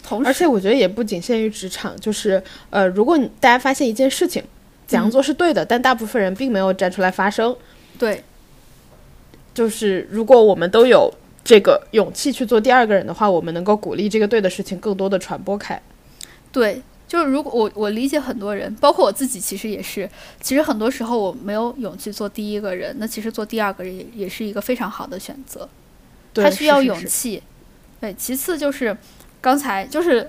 同时，而且我觉得也不仅限于职场，就是呃，如果你大家发现一件事情怎样做是对的，但大部分人并没有站出来发声，对，就是如果我们都有。这个勇气去做第二个人的话，我们能够鼓励这个对的事情更多的传播开。对，就是如果我我理解很多人，包括我自己，其实也是，其实很多时候我没有勇气做第一个人，那其实做第二个人也也是一个非常好的选择。他需要勇气。对，其次就是刚才就是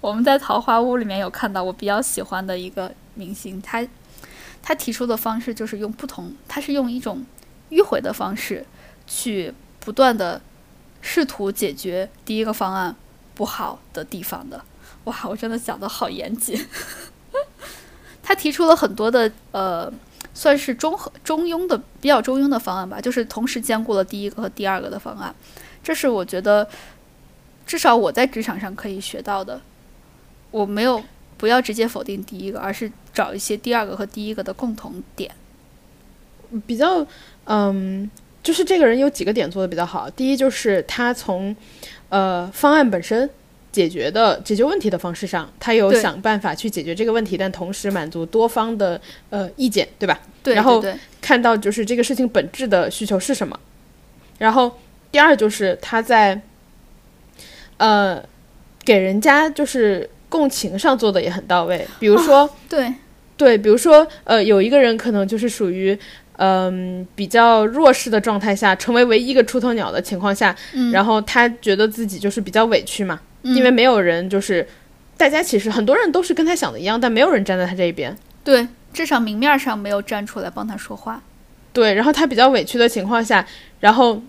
我们在桃花坞里面有看到我比较喜欢的一个明星，他他提出的方式就是用不同，他是用一种迂回的方式去不断的试图解决第一个方案不好的地方的。哇，我真的讲的好严谨。他提出了很多的呃，算是中和中庸的比较中庸的方案吧，就是同时兼顾了第一个和第二个的方案。这是我觉得至少我在职场上可以学到的。我没有不要直接否定第一个，而是找一些第二个和第一个的共同点。比较嗯，就是这个人有几个点做的比较好。第一就是他从呃方案本身。解决的解决问题的方式上，他有想办法去解决这个问题，但同时满足多方的呃意见，对吧？对。然后看到就是这个事情本质的需求是什么。然后第二就是他在呃给人家就是共情上做的也很到位。比如说，对对，比如说呃有一个人可能就是属于嗯比较弱势的状态下，成为唯一一个出头鸟的情况下，然后他觉得自己就是比较委屈嘛。因为没有人，就是大家其实很多人都是跟他想的一样，但没有人站在他这一边。对，至少明面上没有站出来帮他说话。对，然后他比较委屈的情况下，然后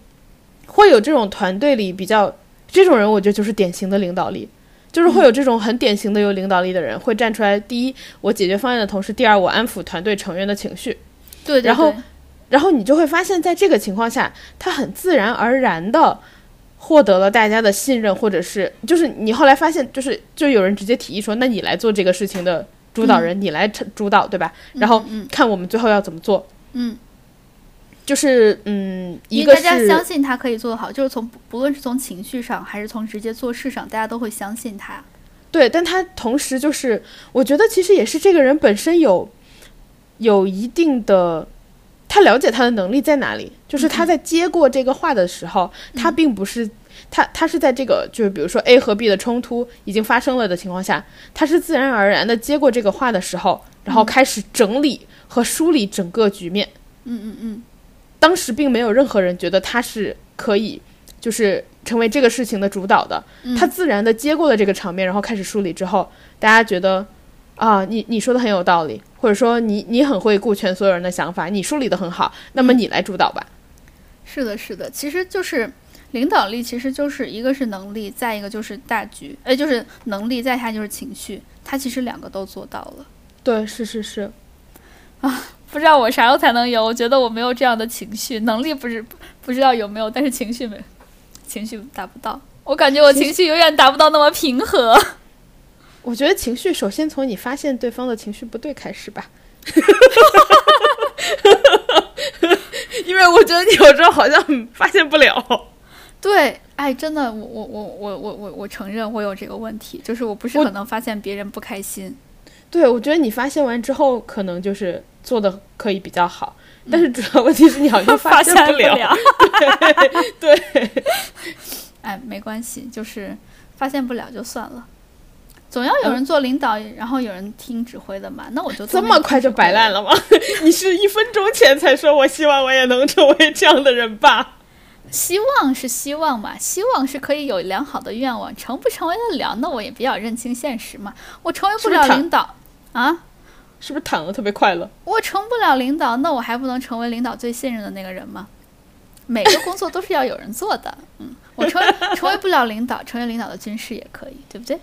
会有这种团队里比较这种人，我觉得就是典型的领导力，就是会有这种很典型的有领导力的人会站出来。第一，我解决方案的同时，第二，我安抚团队成员的情绪。对，然后，然后你就会发现在这个情况下，他很自然而然的。获得了大家的信任，或者是就是你后来发现，就是就有人直接提议说，那你来做这个事情的主导人，你来主导，对吧？然后看我们最后要怎么做。嗯，就是嗯，一个大家相信他可以做得好，就是从不论是从情绪上还是从直接做事上，大家都会相信他。对，但他同时就是，我觉得其实也是这个人本身有有一定的。他了解他的能力在哪里，就是他在接过这个话的时候，他并不是他，他是在这个就是比如说 A 和 B 的冲突已经发生了的情况下，他是自然而然的接过这个话的时候，然后开始整理和梳理整个局面。嗯嗯嗯，当时并没有任何人觉得他是可以就是成为这个事情的主导的，他自然的接过了这个场面，然后开始梳理之后，大家觉得。啊，你你说的很有道理，或者说你你很会顾全所有人的想法，你梳理的很好，那么你来主导吧。是的，是的，其实就是领导力，其实就是一个是能力，再一个就是大局，哎，就是能力，再下就是情绪，他其实两个都做到了。对，是是是。啊，不知道我啥时候才能有？我觉得我没有这样的情绪，能力不是不知道有没有，但是情绪没，情绪达不到。我感觉我情绪永远达不到那么平和。我觉得情绪首先从你发现对方的情绪不对开始吧，因为我觉得你有时候好像发现不了。对，哎，真的，我我我我我我我承认我有这个问题，就是我不是很能发现别人不开心。对，我觉得你发现完之后，可能就是做的可以比较好，但是主要问题是你好像发现不了。对，哎，没关系，就是发现不了就算了。总要有人做领导，然后有人听指挥的嘛？那我就这么快就摆烂了吗？你是一分钟前才说我希望我也能成为这样的人吧？希望是希望嘛，希望是可以有良好的愿望，成不成为得了？那我也比较认清现实嘛。我成为不了领导啊？是不是躺的特别快乐？我成不了领导，那我还不能成为领导最信任的那个人吗？每个工作都是要有人做的。嗯，我成为成为不了领导，成为领导的军师也可以，对不对？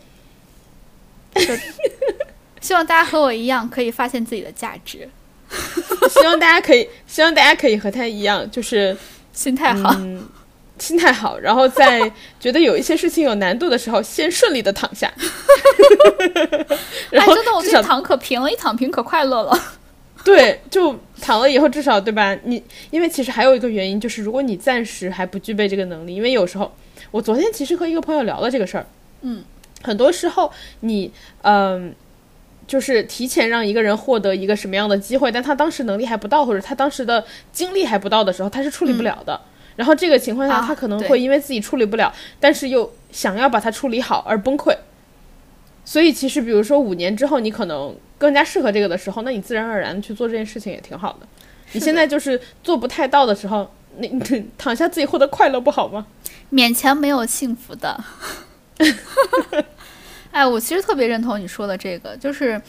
希望大家和我一样，可以发现自己的价值。希望大家可以，希望大家可以和他一样，就是心态好，心态好，然后在 觉得有一些事情有难度的时候，先顺利的躺下。哎，真的，我这躺可平了，一躺平可快乐了。对，就躺了以后，至少对吧？你因为其实还有一个原因，就是如果你暂时还不具备这个能力，因为有时候我昨天其实和一个朋友聊了这个事儿，嗯。很多时候，你嗯，就是提前让一个人获得一个什么样的机会，但他当时能力还不到，或者他当时的精力还不到的时候，他是处理不了的。然后这个情况下，他可能会因为自己处理不了，但是又想要把它处理好而崩溃。所以，其实比如说五年之后，你可能更加适合这个的时候，那你自然而然去做这件事情也挺好的。你现在就是做不太到的时候，你躺下自己获得快乐不好吗？勉强没有幸福的。哎，我其实特别认同你说的这个，就是，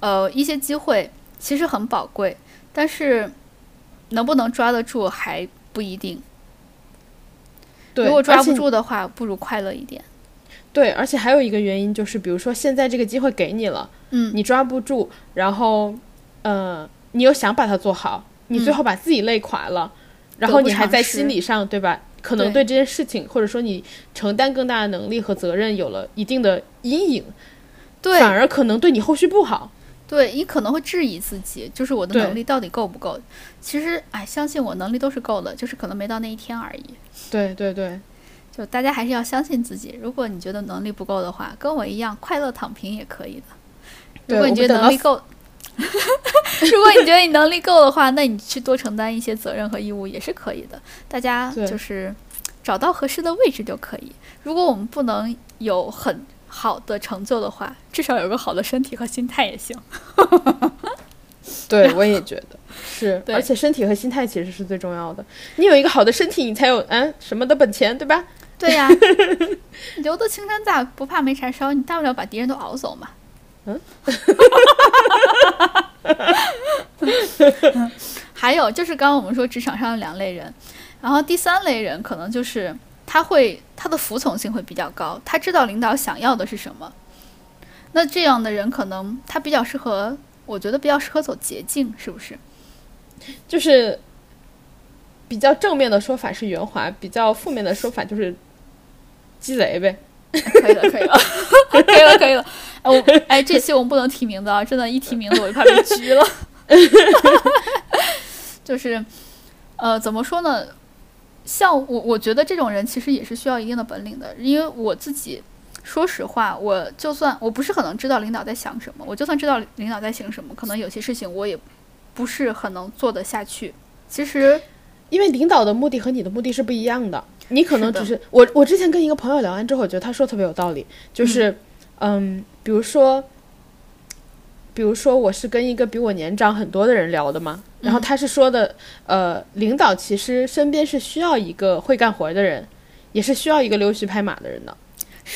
呃，一些机会其实很宝贵，但是能不能抓得住还不一定。对，如果抓不住的话，不如快乐一点。对，而且还有一个原因就是，比如说现在这个机会给你了，嗯，你抓不住，然后，呃，你又想把它做好，你最嗯后把自己累垮了，然后你还在心理上，对吧？可能对对这件事情，或者说你承担更大的能力和责任有了一定的阴影，对反而可能对你后续不好。对你可能会质疑自己，就是我的能力到底够不够？其实，哎，相信我能力都是够的，就是可能没到那一天而已。对对对，就大家还是要相信自己。如果你觉得能力不够的话，跟我一样快乐躺平也可以的。如果你觉得能力够，如果你觉得你能力够的话，那你去多承担一些责任和义务也是可以的。大家就是找到合适的位置就可以。如果我们不能有很好的成就的话，至少有个好的身体和心态也行。对我也觉得是，而且身体和心态其实是最重要的。你有一个好的身体，你才有嗯什么的本钱，对吧？对呀，留得青山在，不怕没柴烧。你大不了把敌人都熬走嘛。嗯。还有就是刚刚我们说职场上有两类人，然后第三类人可能就是他会他的服从性会比较高，他知道领导想要的是什么。那这样的人可能他比较适合，我觉得比较适合走捷径，是不是？就是比较正面的说法是圆滑，比较负面的说法就是鸡贼呗。可以了，可以了，可以了，可以了。哎，我哎，这期我们不能提名字啊！真的，一提名字我就怕被拘了。就是，呃，怎么说呢？像我，我觉得这种人其实也是需要一定的本领的，因为我自己，说实话，我就算我不是很能知道领导在想什么，我就算知道领导在想什么，可能有些事情我也不是很能做得下去。其实，因为领导的目的和你的目的是不一样的，你可能只是我。我之前跟一个朋友聊完之后，我觉得他说特别有道理，就是嗯比如说，比如说我是跟一个比我年长很多的人聊的嘛，然后嗯他是说的，呃，领导其实身边是需要一个会干活的人，也是需要一个溜须拍马的人的，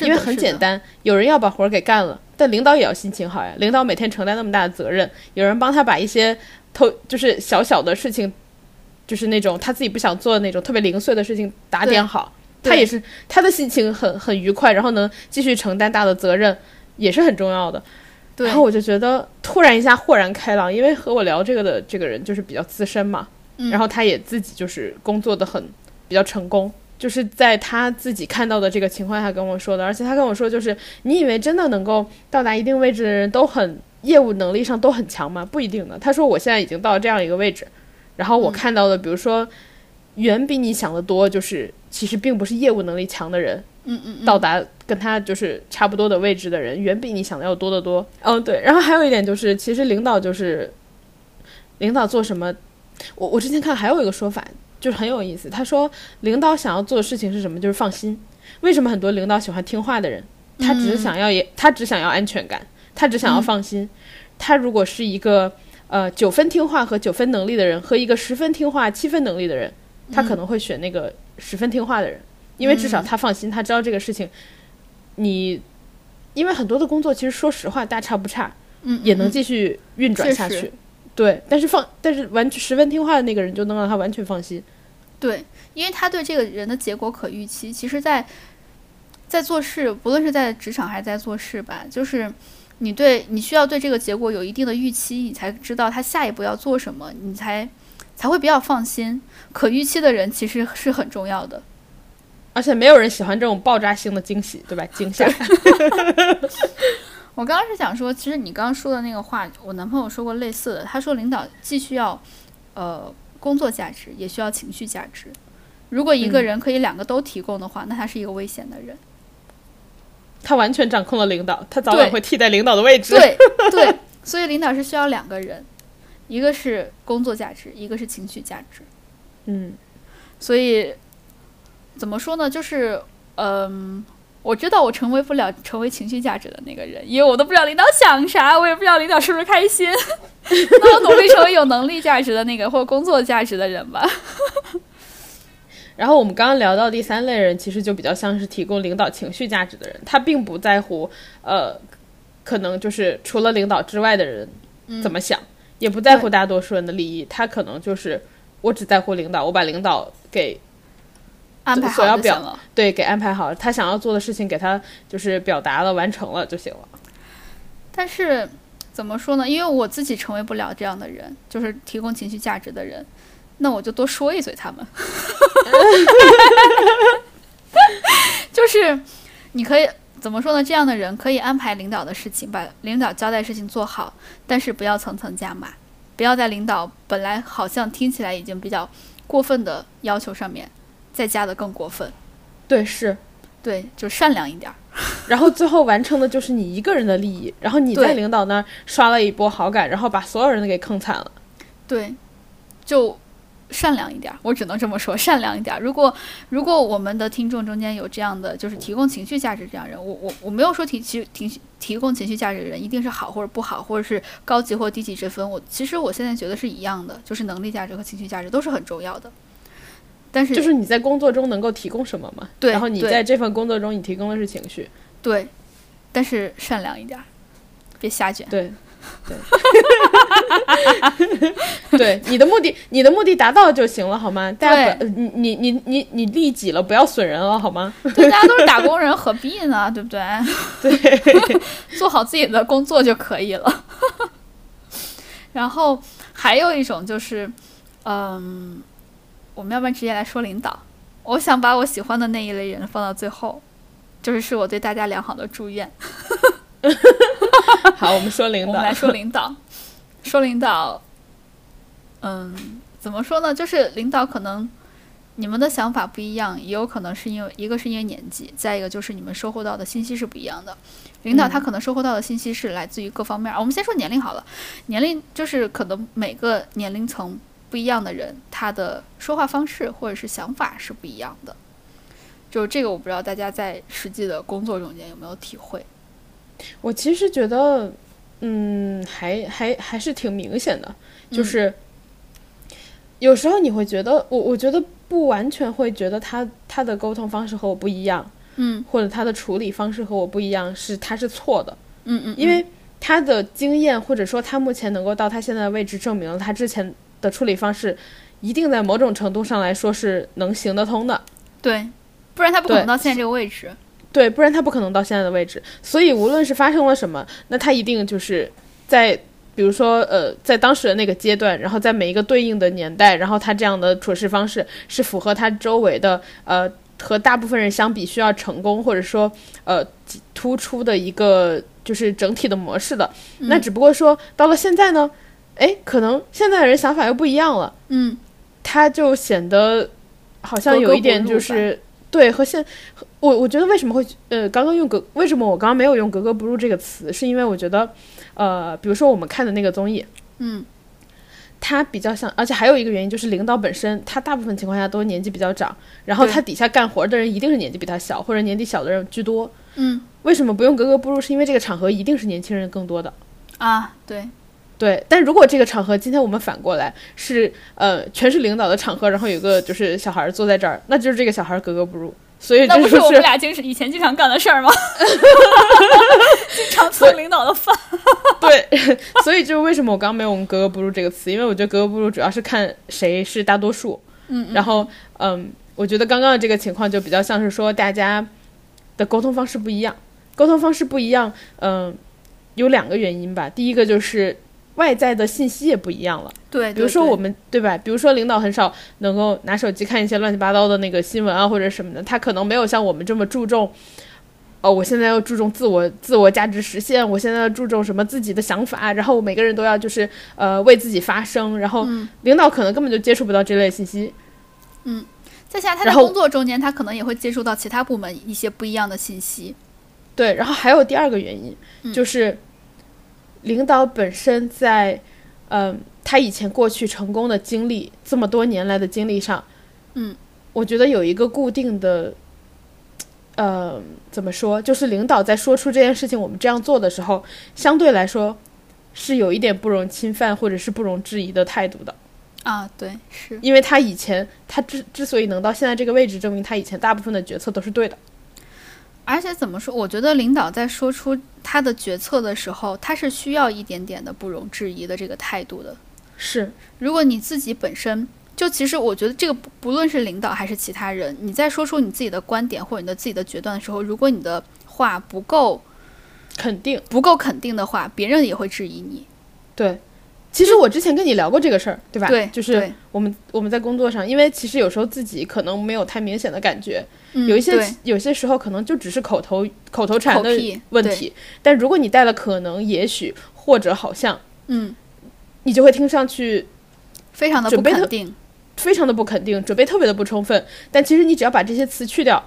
因为很简单，有人要把活儿给干了，但领导也要心情好呀。领导每天承担那么大的责任，有人帮他把一些偷就是小小的事情，就是那种他自己不想做的那种特别零碎的事情打点好，他也是他的心情很很愉快，然后能继续承担大的责任，也是很重要的。对然后我就觉得突然一下豁然开朗，因为和我聊这个的这个人就是比较资深嘛，嗯然后他也自己就是工作的很比较成功，就是在他自己看到的这个情况下跟我说的，而且他跟我说就是你以为真的能够到达一定位置的人都很业务能力上都很强吗？不一定的。他说我现在已经到了这样一个位置，然后我嗯看到的，比如说远比你想的多，就是其实并不是业务能力强的人，嗯嗯嗯，到达跟他就是差不多的位置的人，远比你想的要多得多。嗯，对。然后还有一点就是，其实领导就是领导做什么，我我之前看还有一个说法，就是很有意思。他说，领导想要做的事情是什么？就是放心。为什么很多领导喜欢听话的人？他只是想要也，他只想要安全感，他只想要放心。他如果是一个呃九分听话和九分能力的人，和一个十分听话七分能力的人，他可能会选那个十分听话的人。因为至少他放心，他知道这个事情，你，因为很多的工作其实说实话大差不差，嗯也能嗯继续运转下去。对，但是放，但是完全十分听话的那个人就能让他完全放心。对，因为他对这个人的结果可预期。其实在，在做事，不论是在职场还是在做事吧，就是你对你需要对这个结果有一定的预期，你才知道他下一步要做什么，你才才会比较放心。可预期的人其实是很重要的。而且没有人喜欢这种爆炸性的惊喜，对吧？惊吓。我刚刚是想说，其实你刚刚说的那个话，我男朋友说过类似的。他说，领导既需要呃工作价值，也需要情绪价值。如果一个嗯人可以两个都提供的话，那他是一个危险的人。他完全掌控了领导，他早晚会替代领导的位置。对 对，所以领导是需要两个人，一个是工作价值，一个是情绪价值。嗯，所以怎么说呢？就是嗯、我知道我成为不了成为情绪价值的那个人，因为我都不知道领导想啥，我也不知道领导是不是开心。那我努力成为有能力价值的那个，或者工作价值的人吧。然后我们刚刚聊到第三类人，其实就比较像是提供领导情绪价值的人，他并不在乎，呃，可能就是除了领导之外的人怎么想，也不在乎大多数人的利益，他可能就是我只在乎领导，我把领导给安排所要表。对给安排好了，他想要做的事情给他就是表达了完成了就行了。但是怎么说呢？因为我自己成为不了这样的人，就是提供情绪价值的人，那我就多说一嘴他们。就是你可以怎么说呢？这样的人可以安排领导的事情，把领导交代事情做好，但是不要层层加码，不要在领导本来好像听起来已经比较过分的要求上面再加的更过分。对，是。对，就善良一点儿。然后最后完成的就是你一个人的利益，然后你在领导那儿刷了一波好感，然后把所有人都给坑惨了。对，就善良一点儿，我只能这么说，善良一点儿。如果如果我们的听众中间有这样的，就是提供情绪价值这样人，我我我没有说提提提提供情绪价值的人一定是好或者不好，或者是高级或低级之分。我其实我现在觉得是一样的，就是能力价值和情绪价值都是很重要的。但是就是你在工作中能够提供什么嘛？对然后你对在这份工作中，你提供的是情绪。对，但是善良一点儿，别瞎卷。对，对，对，你的目的，你的目的达到就行了，好吗？大家不，你你你你你利己了，不要损人了，好吗？对，大家都是打工人，何必呢？对不对？对，做好自己的工作就可以了。然后还有一种就是，嗯，我们要不然直接来说领导。我想把我喜欢的那一类人放到最后，就是是我对大家良好的祝愿。好，我们说领导我们来，说领导，说领导，嗯，怎么说呢？就是领导可能你们的想法不一样，也有可能是因为一个是因为年纪，再一个就是你们收获到的信息是不一样的。领导他可能收获到的信息是来自于各方面儿。我们先说年龄好了，年龄就是可能每个年龄层不一样的人，他的说话方式或者是想法是不一样的。就是这个，我不知道大家在实际的工作中间有没有体会。我其实觉得，嗯，还还还是挺明显的，就是、有时候你会觉得，我我觉得不完全会觉得他他的沟通方式和我不一样，嗯。或者他的处理方式和我不一样，是他是错的，嗯嗯，因为他的经验或者说他目前能够到他现在的位置，证明了他之前的处理方式一定在某种程度上来说是能行得通的。对，不然他不可能到现在这个位置。对，不然他不可能到现在的位置。所以无论是发生了什么，那他一定就是在，比如说呃，在当时的那个阶段，然后在每一个对应的年代，然后他这样的处事方式是符合他周围的呃和大部分人相比需要成功或者说呃突出的一个就是整体的模式的。那只不过说到了现在呢，哎，可能现在的人想法又不一样了。嗯他就显得好像有一点就是对和现我我觉得为什么会呃刚刚用格为什么我刚刚没有用格格不入这个词，是因为我觉得呃比如说我们看的那个综艺，嗯他比较像，而且还有一个原因就是领导本身他大部分情况下都年纪比较长，然后他底下干活的人一定是年纪比他小或者年纪小的人居多。嗯为什么不用格格不入？是因为这个场合一定是年轻人更多的。啊，对，对，但如果这个场合今天我们反过来是呃全是领导的场合，然后有个就是小孩儿坐在这儿，那就是这个小孩儿格格不入。所以那不是我们俩经以前经常干的事儿吗？经常蹭领导的饭。对，所以就是为什么我刚刚没有我们格格不入这个词，因为我觉得格格不入主要是看谁是大多数。嗯然后嗯，我觉得刚刚的这个情况就比较像是说大家的沟通方式不一样，沟通方式不一样，嗯，有两个原因吧。第一个就是外在的信息也不一样了。对，比如说我们对吧？比如说领导很少能够拿手机看一些乱七八糟的那个新闻啊或者什么的，他可能没有像我们这么注重。哦，我现在要注重自我自我价值实现，我现在要注重什么自己的想法，然后每个人都要就是呃为自己发声，然后嗯领导可能根本就接触不到这类信息。嗯再下来，他在然后工作中间，他可能也会接触到其他部门一些不一样的信息。对，然后还有第二个原因，嗯就是领导本身在嗯、他以前过去成功的经历，这么多年来的经历上，嗯，我觉得有一个固定的，呃，怎么说，就是领导在说出这件事情我们这样做的时候，相对来说是有一点不容侵犯或者是不容置疑的态度的，啊，对，是，因为他以前他之之所以能到现在这个位置，证明他以前大部分的决策都是对的。而且怎么说？我觉得领导在说出他的决策的时候，他是需要一点点的不容置疑的这个态度的。是，如果你自己本身就其实我觉得这个不不论是领导还是其他人，你在说出你自己的观点或者你的自己的决断的时候，如果你的话不够肯定不够肯定的话，别人也会质疑你。对。其实我之前跟你聊过这个事儿，对吧？对，就是我们我们在工作上，因为其实有时候自己可能没有太明显的感觉，嗯有一些有些时候可能就只是口头口头禅的问题，但如果你带了可能、也许或者好像，嗯，你就会听上去非常的不肯定。非常的不肯定，准备特别的不充分。但其实你只要把这些词去掉，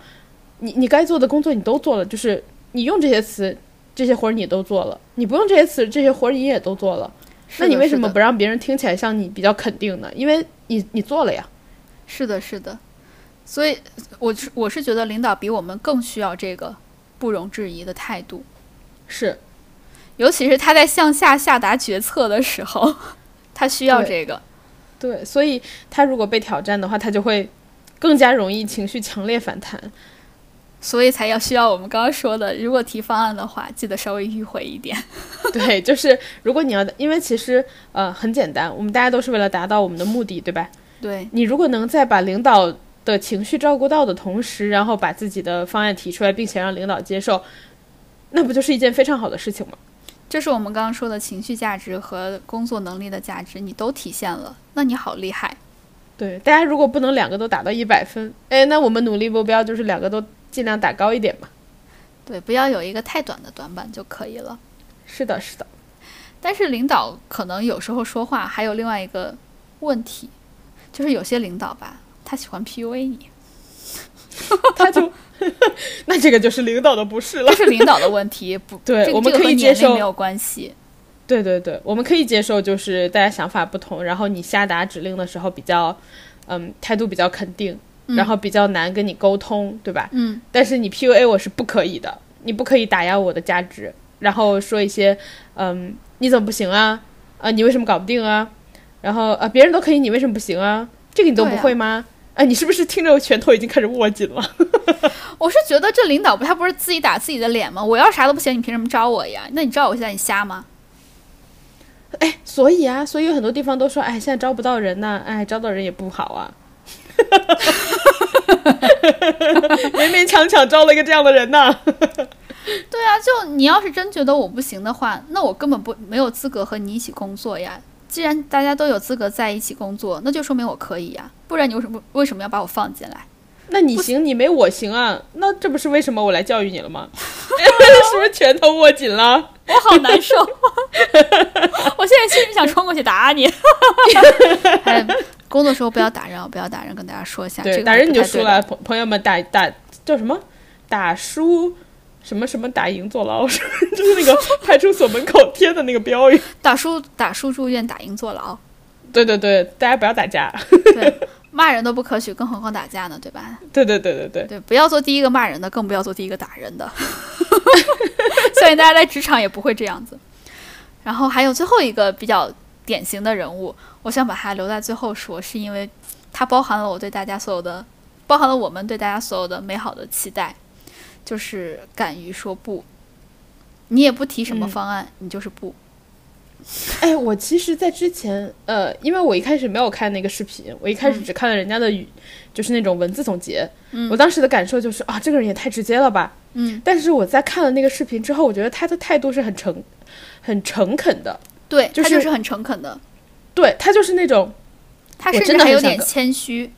你你该做的工作你都做了，就是你用这些词，这些活儿你都做了；你不用这些词，这些活儿你也都做了。那你为什么不让别人听起来像你比较肯定呢？因为你你做了呀。是的，是的，所以我是我是觉得领导比我们更需要这个不容置疑的态度，是，尤其是他在向下下达决策的时候，他需要这个。对，所以他如果被挑战的话，他就会更加容易情绪强烈反弹。所以才要需要我们刚刚说的，如果提方案的话，记得稍微迂回一点。对，就是如果你要，因为其实呃很简单，我们大家都是为了达到我们的目的，对吧？对，你如果能在把领导的情绪照顾到的同时，然后把自己的方案提出来，并且让领导接受，那不就是一件非常好的事情吗？这是我们刚刚说的情绪价值和工作能力的价值，你都体现了，那你好厉害。对，大家如果不能两个都打到一百分，哎，那我们努力目标就是两个都尽量打高一点嘛。对，不要有一个太短的短板就可以了。是的，是的，但是领导可能有时候说话还有另外一个问题，就是有些领导吧，他喜欢 PUA 你，他就，那这个就是领导的不是了这。是领导的问题，不，这个对我们可以接受没有关系。对对对，我们可以接受，就是大家想法不同，然后你下达指令的时候比较，嗯，态度比较肯定，然后比较难跟你沟通，对吧？嗯，但是你 PUA 我是不可以的，你不可以打压我的价值，然后说一些，嗯，你怎么不行啊？啊，你为什么搞不定啊？然后啊，别人都可以，你为什么不行啊？这个你都不会吗？啊，你是不是听着拳头已经开始握紧了？我是觉得这领导不他不是自己打自己的脸吗？我要啥都不行，你凭什么招我呀？那你招我现在你瞎吗？哎，所以啊，所以有很多地方都说，哎，现在招不到人呢，哎，招到人也不好啊。勉勉强强招了一个这样的人呢。对啊，就你要是真觉得我不行的话，那我根本不没有资格和你一起工作呀。既然大家都有资格在一起工作，那就说明我可以呀，不然你为什么为什么要把我放进来？那你行，你没我行啊，那这不是为什么我来教育你了吗？是不是拳头握紧了？我好难受，我现在心里想冲过去打你。哎，工作时候不要打人啊，不要打人，跟大家说一下。这对，个打人你就输了，朋朋友们打打叫什么？打输什么什么打赢坐牢，是就是那个派出所门口贴的那个标语。打输打输住院，打赢坐牢。对对对，大家不要打架。对，骂人都不可取，更何况打架呢，对吧？对对对对对，对，不要做第一个骂人的，更不要做第一个打人的。相信大家在职场也不会这样子。然后还有最后一个比较典型的人物，我想把它留在最后说，是因为它包含了我对大家所有的，包含了我们对大家所有的美好的期待，就是敢于说不。你也不提什么嗯方案，你就是不。哎，我其实，在之前，呃，因为我一开始没有看那个视频，我一开始只看了人家的语，就是那种文字总结。嗯我当时的感受就是啊，这个人也太直接了吧。嗯，但是我在看了那个视频之后，我觉得他的态度是很诚、很诚恳的。对，就是他就是很诚恳的，对他就是那种，他甚至还有点谦虚。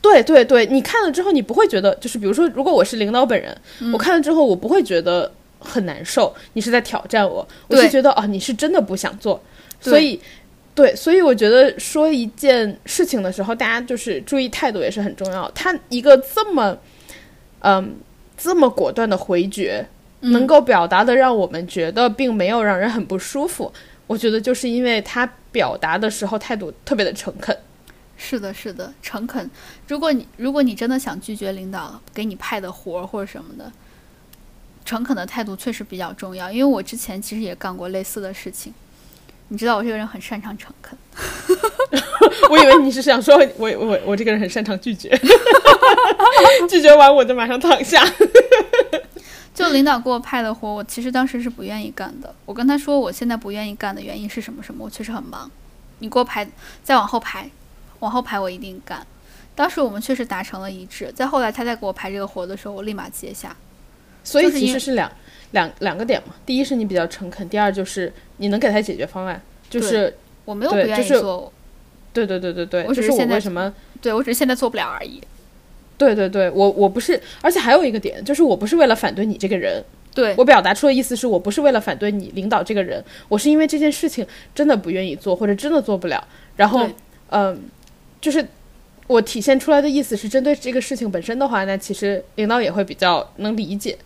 对对对，你看了之后，你不会觉得，就是比如说，如果我是领导本人，嗯我看了之后，我不会觉得很难受，你是在挑战我，我对是觉得啊，你是真的不想做，所以。对，所以我觉得说一件事情的时候，大家就是注意态度也是很重要。他一个这么，嗯，这么果断的回绝，嗯能够表达的让我们觉得并没有让人很不舒服。我觉得就是因为他表达的时候态度特别的诚恳。是的，是的，诚恳。如果你如果你真的想拒绝领导给你派的活儿或者什么的，诚恳的态度确实比较重要。因为我之前其实也干过类似的事情，你知道我这个人很擅长诚恳。我以为你是想说我我我这个人很擅长拒绝，拒绝完我就马上躺下。就领导给我派的活，我其实当时是不愿意干的。我跟他说，我现在不愿意干的原因是什么什么，我确实很忙。你给我排，再往后排，往后排我一定干。当时我们确实达成了一致，在后来他再给我排这个活的时候，我立马接下。所以其实是两两两个点嘛。第一是你比较诚恳，第二就是你能给他解决方案。就是我没有不愿意做，对对对对对，就是我我只是现在为什么对我只是现在做不了而已。对对对，我我不是，而且还有一个点，就是我不是为了反对你这个人，对我表达出的意思是我不是为了反对你领导这个人，我是因为这件事情真的不愿意做，或者真的做不了，然后对嗯、就是我体现出来的意思是针对这个事情本身的话，那其实领导也会比较能理解。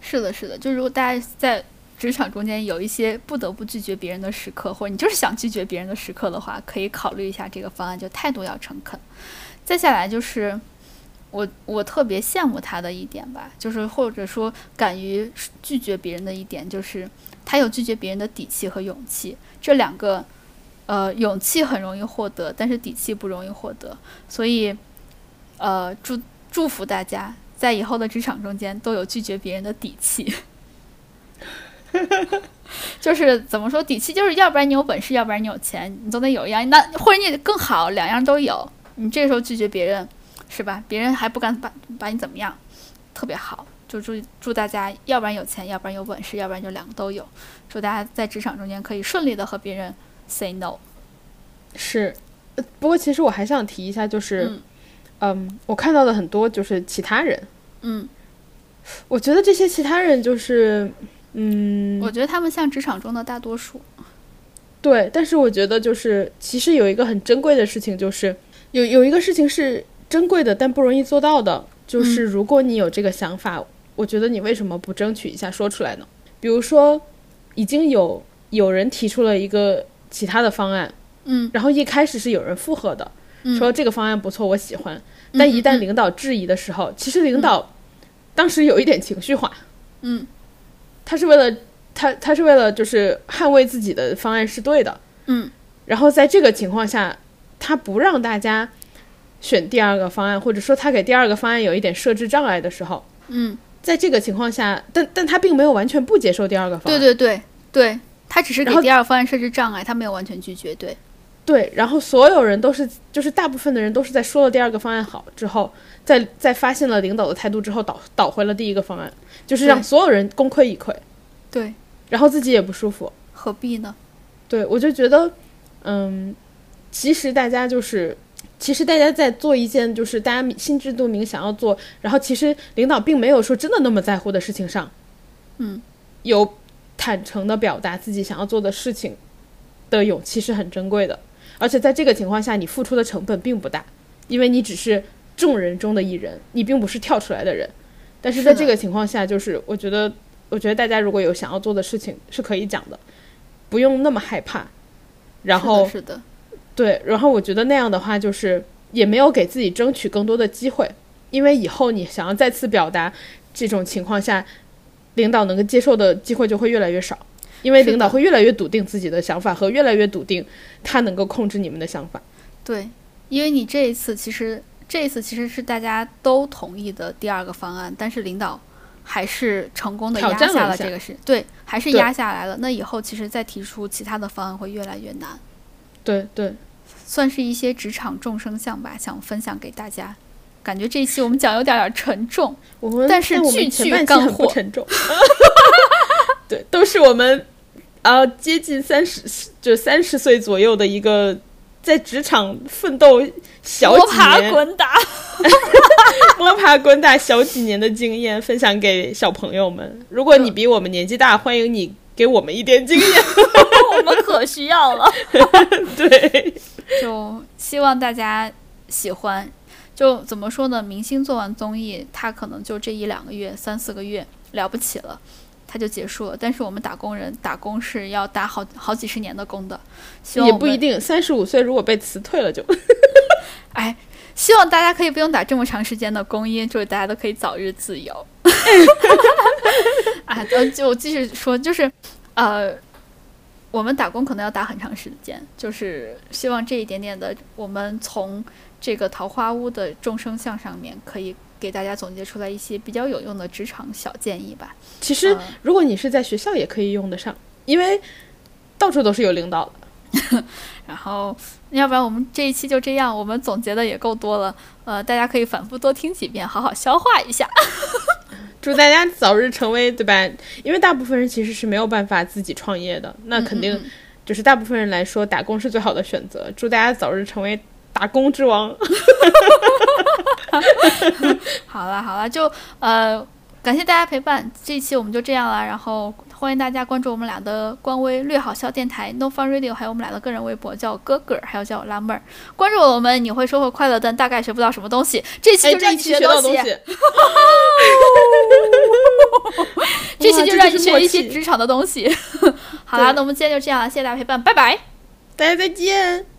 是的，是的，就如果大家在职场中间有一些不得不拒绝别人的时刻，或者你就是想拒绝别人的时刻的话，可以考虑一下这个方案，就态度要诚恳。再下来就是我我特别羡慕他的一点吧，就是或者说敢于拒绝别人的一点，就是他有拒绝别人的底气和勇气，这两个。呃，勇气很容易获得，但是底气不容易获得，所以，呃，祝祝福大家在以后的职场中间都有拒绝别人的底气。就是怎么说，底气就是要不然你有本事，要不然你有钱，你总得有一样。那或者你更好，两样都有。你这时候拒绝别人，是吧？别人还不敢把把你怎么样，特别好。就祝祝大家，要不然有钱，要不然有本事，要不然就两个都有。祝大家在职场中间可以顺利的和别人 say no。是，呃不过其实我还想提一下，就是嗯嗯我看到的很多就是其他人，嗯，我觉得这些其他人就是嗯我觉得他们像职场中的大多数。对，但是我觉得就是其实有一个很珍贵的事情，就是有有一个事情是珍贵的，但不容易做到的，就是如果你有这个想法，我觉得你为什么不争取一下说出来呢？比如说，已经有有人提出了一个其他的方案，嗯。然后一开始是有人附和的，嗯。说这个方案不错，我喜欢，但一旦领导质疑的时候，其实领导当时有一点情绪化，嗯。他是为了他他是为了就是捍卫自己的方案是对的，嗯。然后在这个情况下，他不让大家选第二个方案，或者说他给第二个方案有一点设置障碍的时候，嗯，在这个情况下，但但他并没有完全不接受第二个方案，对对对对，他只是给第二个方案设置障碍，他没有完全拒绝。对，对然后所有人都是就是大部分的人都是在说了第二个方案好之后，在在发现了领导的态度之后倒倒回了第一个方案，就是让所有人功亏一篑，对，然后自己也不舒服。何必呢？对，我就觉得，嗯，其实大家就是，其实大家在做一件就是大家心知肚明想要做，然后其实领导并没有说真的那么在乎的事情上，嗯，有坦诚的表达自己想要做的事情的勇气是很珍贵的，而且在这个情况下，你付出的成本并不大，因为你只是众人中的一人，你并不是跳出来的人，但是在这个情况下，就是我觉得，我觉得大家如果有想要做的事情是可以讲的，不用那么害怕。然后是的，是的对，然后我觉得那样的话，就是也没有给自己争取更多的机会，因为以后你想要再次表达这种情况下，领导能够接受的机会就会越来越少，因为领导会越来越笃定自己的想法和越来越笃定他能够控制你们的想法。对，因为你这一次其实这一次其实是大家都同意的第二个方案，但是领导还是成功的压下了这个事，对，还是压下来了。那以后其实再提出其他的方案会越来越难，对对，算是一些职场众生相吧，想分享给大家。感觉这一期我们讲有点儿沉重，我们但是我句句干货沉重，对，都是我们呃接近三十就三十岁左右的一个在职场奋斗小几摸爬。滚打。摸爬滚打小几年的经验分享给小朋友们。如果你比我们年纪大，欢迎你给我们一点经验。我们可需要了。对，就希望大家喜欢。就怎么说呢？明星做完综艺，他可能就这一两个月、三四个月了不起了，他就结束了。但是我们打工人打工是要打好好几十年的工的，希望也不一。定。三十五岁如果被辞退了就，哎，希望大家可以不用打这么长时间的工因，为就是大家都可以早日自由。哎，就就继续说，就是呃，我们打工可能要打很长时间，就是希望这一点点的，我们从这个桃花坞的众生相上面，可以给大家总结出来一些比较有用的职场小建议吧。其实呃如果你是在学校也可以用得上，因为到处都是有领导的。然后，要不然我们这一期就这样，我们总结的也够多了，呃，大家可以反复多听几遍，好好消化一下。祝大家早日成为，对吧？因为大部分人其实是没有办法自己创业的，那肯定就是大部分人来说，打工是最好的选择。祝大家早日成为打工之王。好了好了，就呃，感谢大家陪伴，这一期我们就这样了，然后。欢迎大家关注我们俩的官微“略好笑电台 ”No Fun Radio，还有我们俩的个人微博，叫哥哥，还有叫拉妹儿。关注我们，你会收获快乐，但大概学不到什么东西。这期就让你学东西。这期就让你学一些职场的东西。好啦，那我们今天就这样，谢谢大家陪伴，拜拜，大家再见。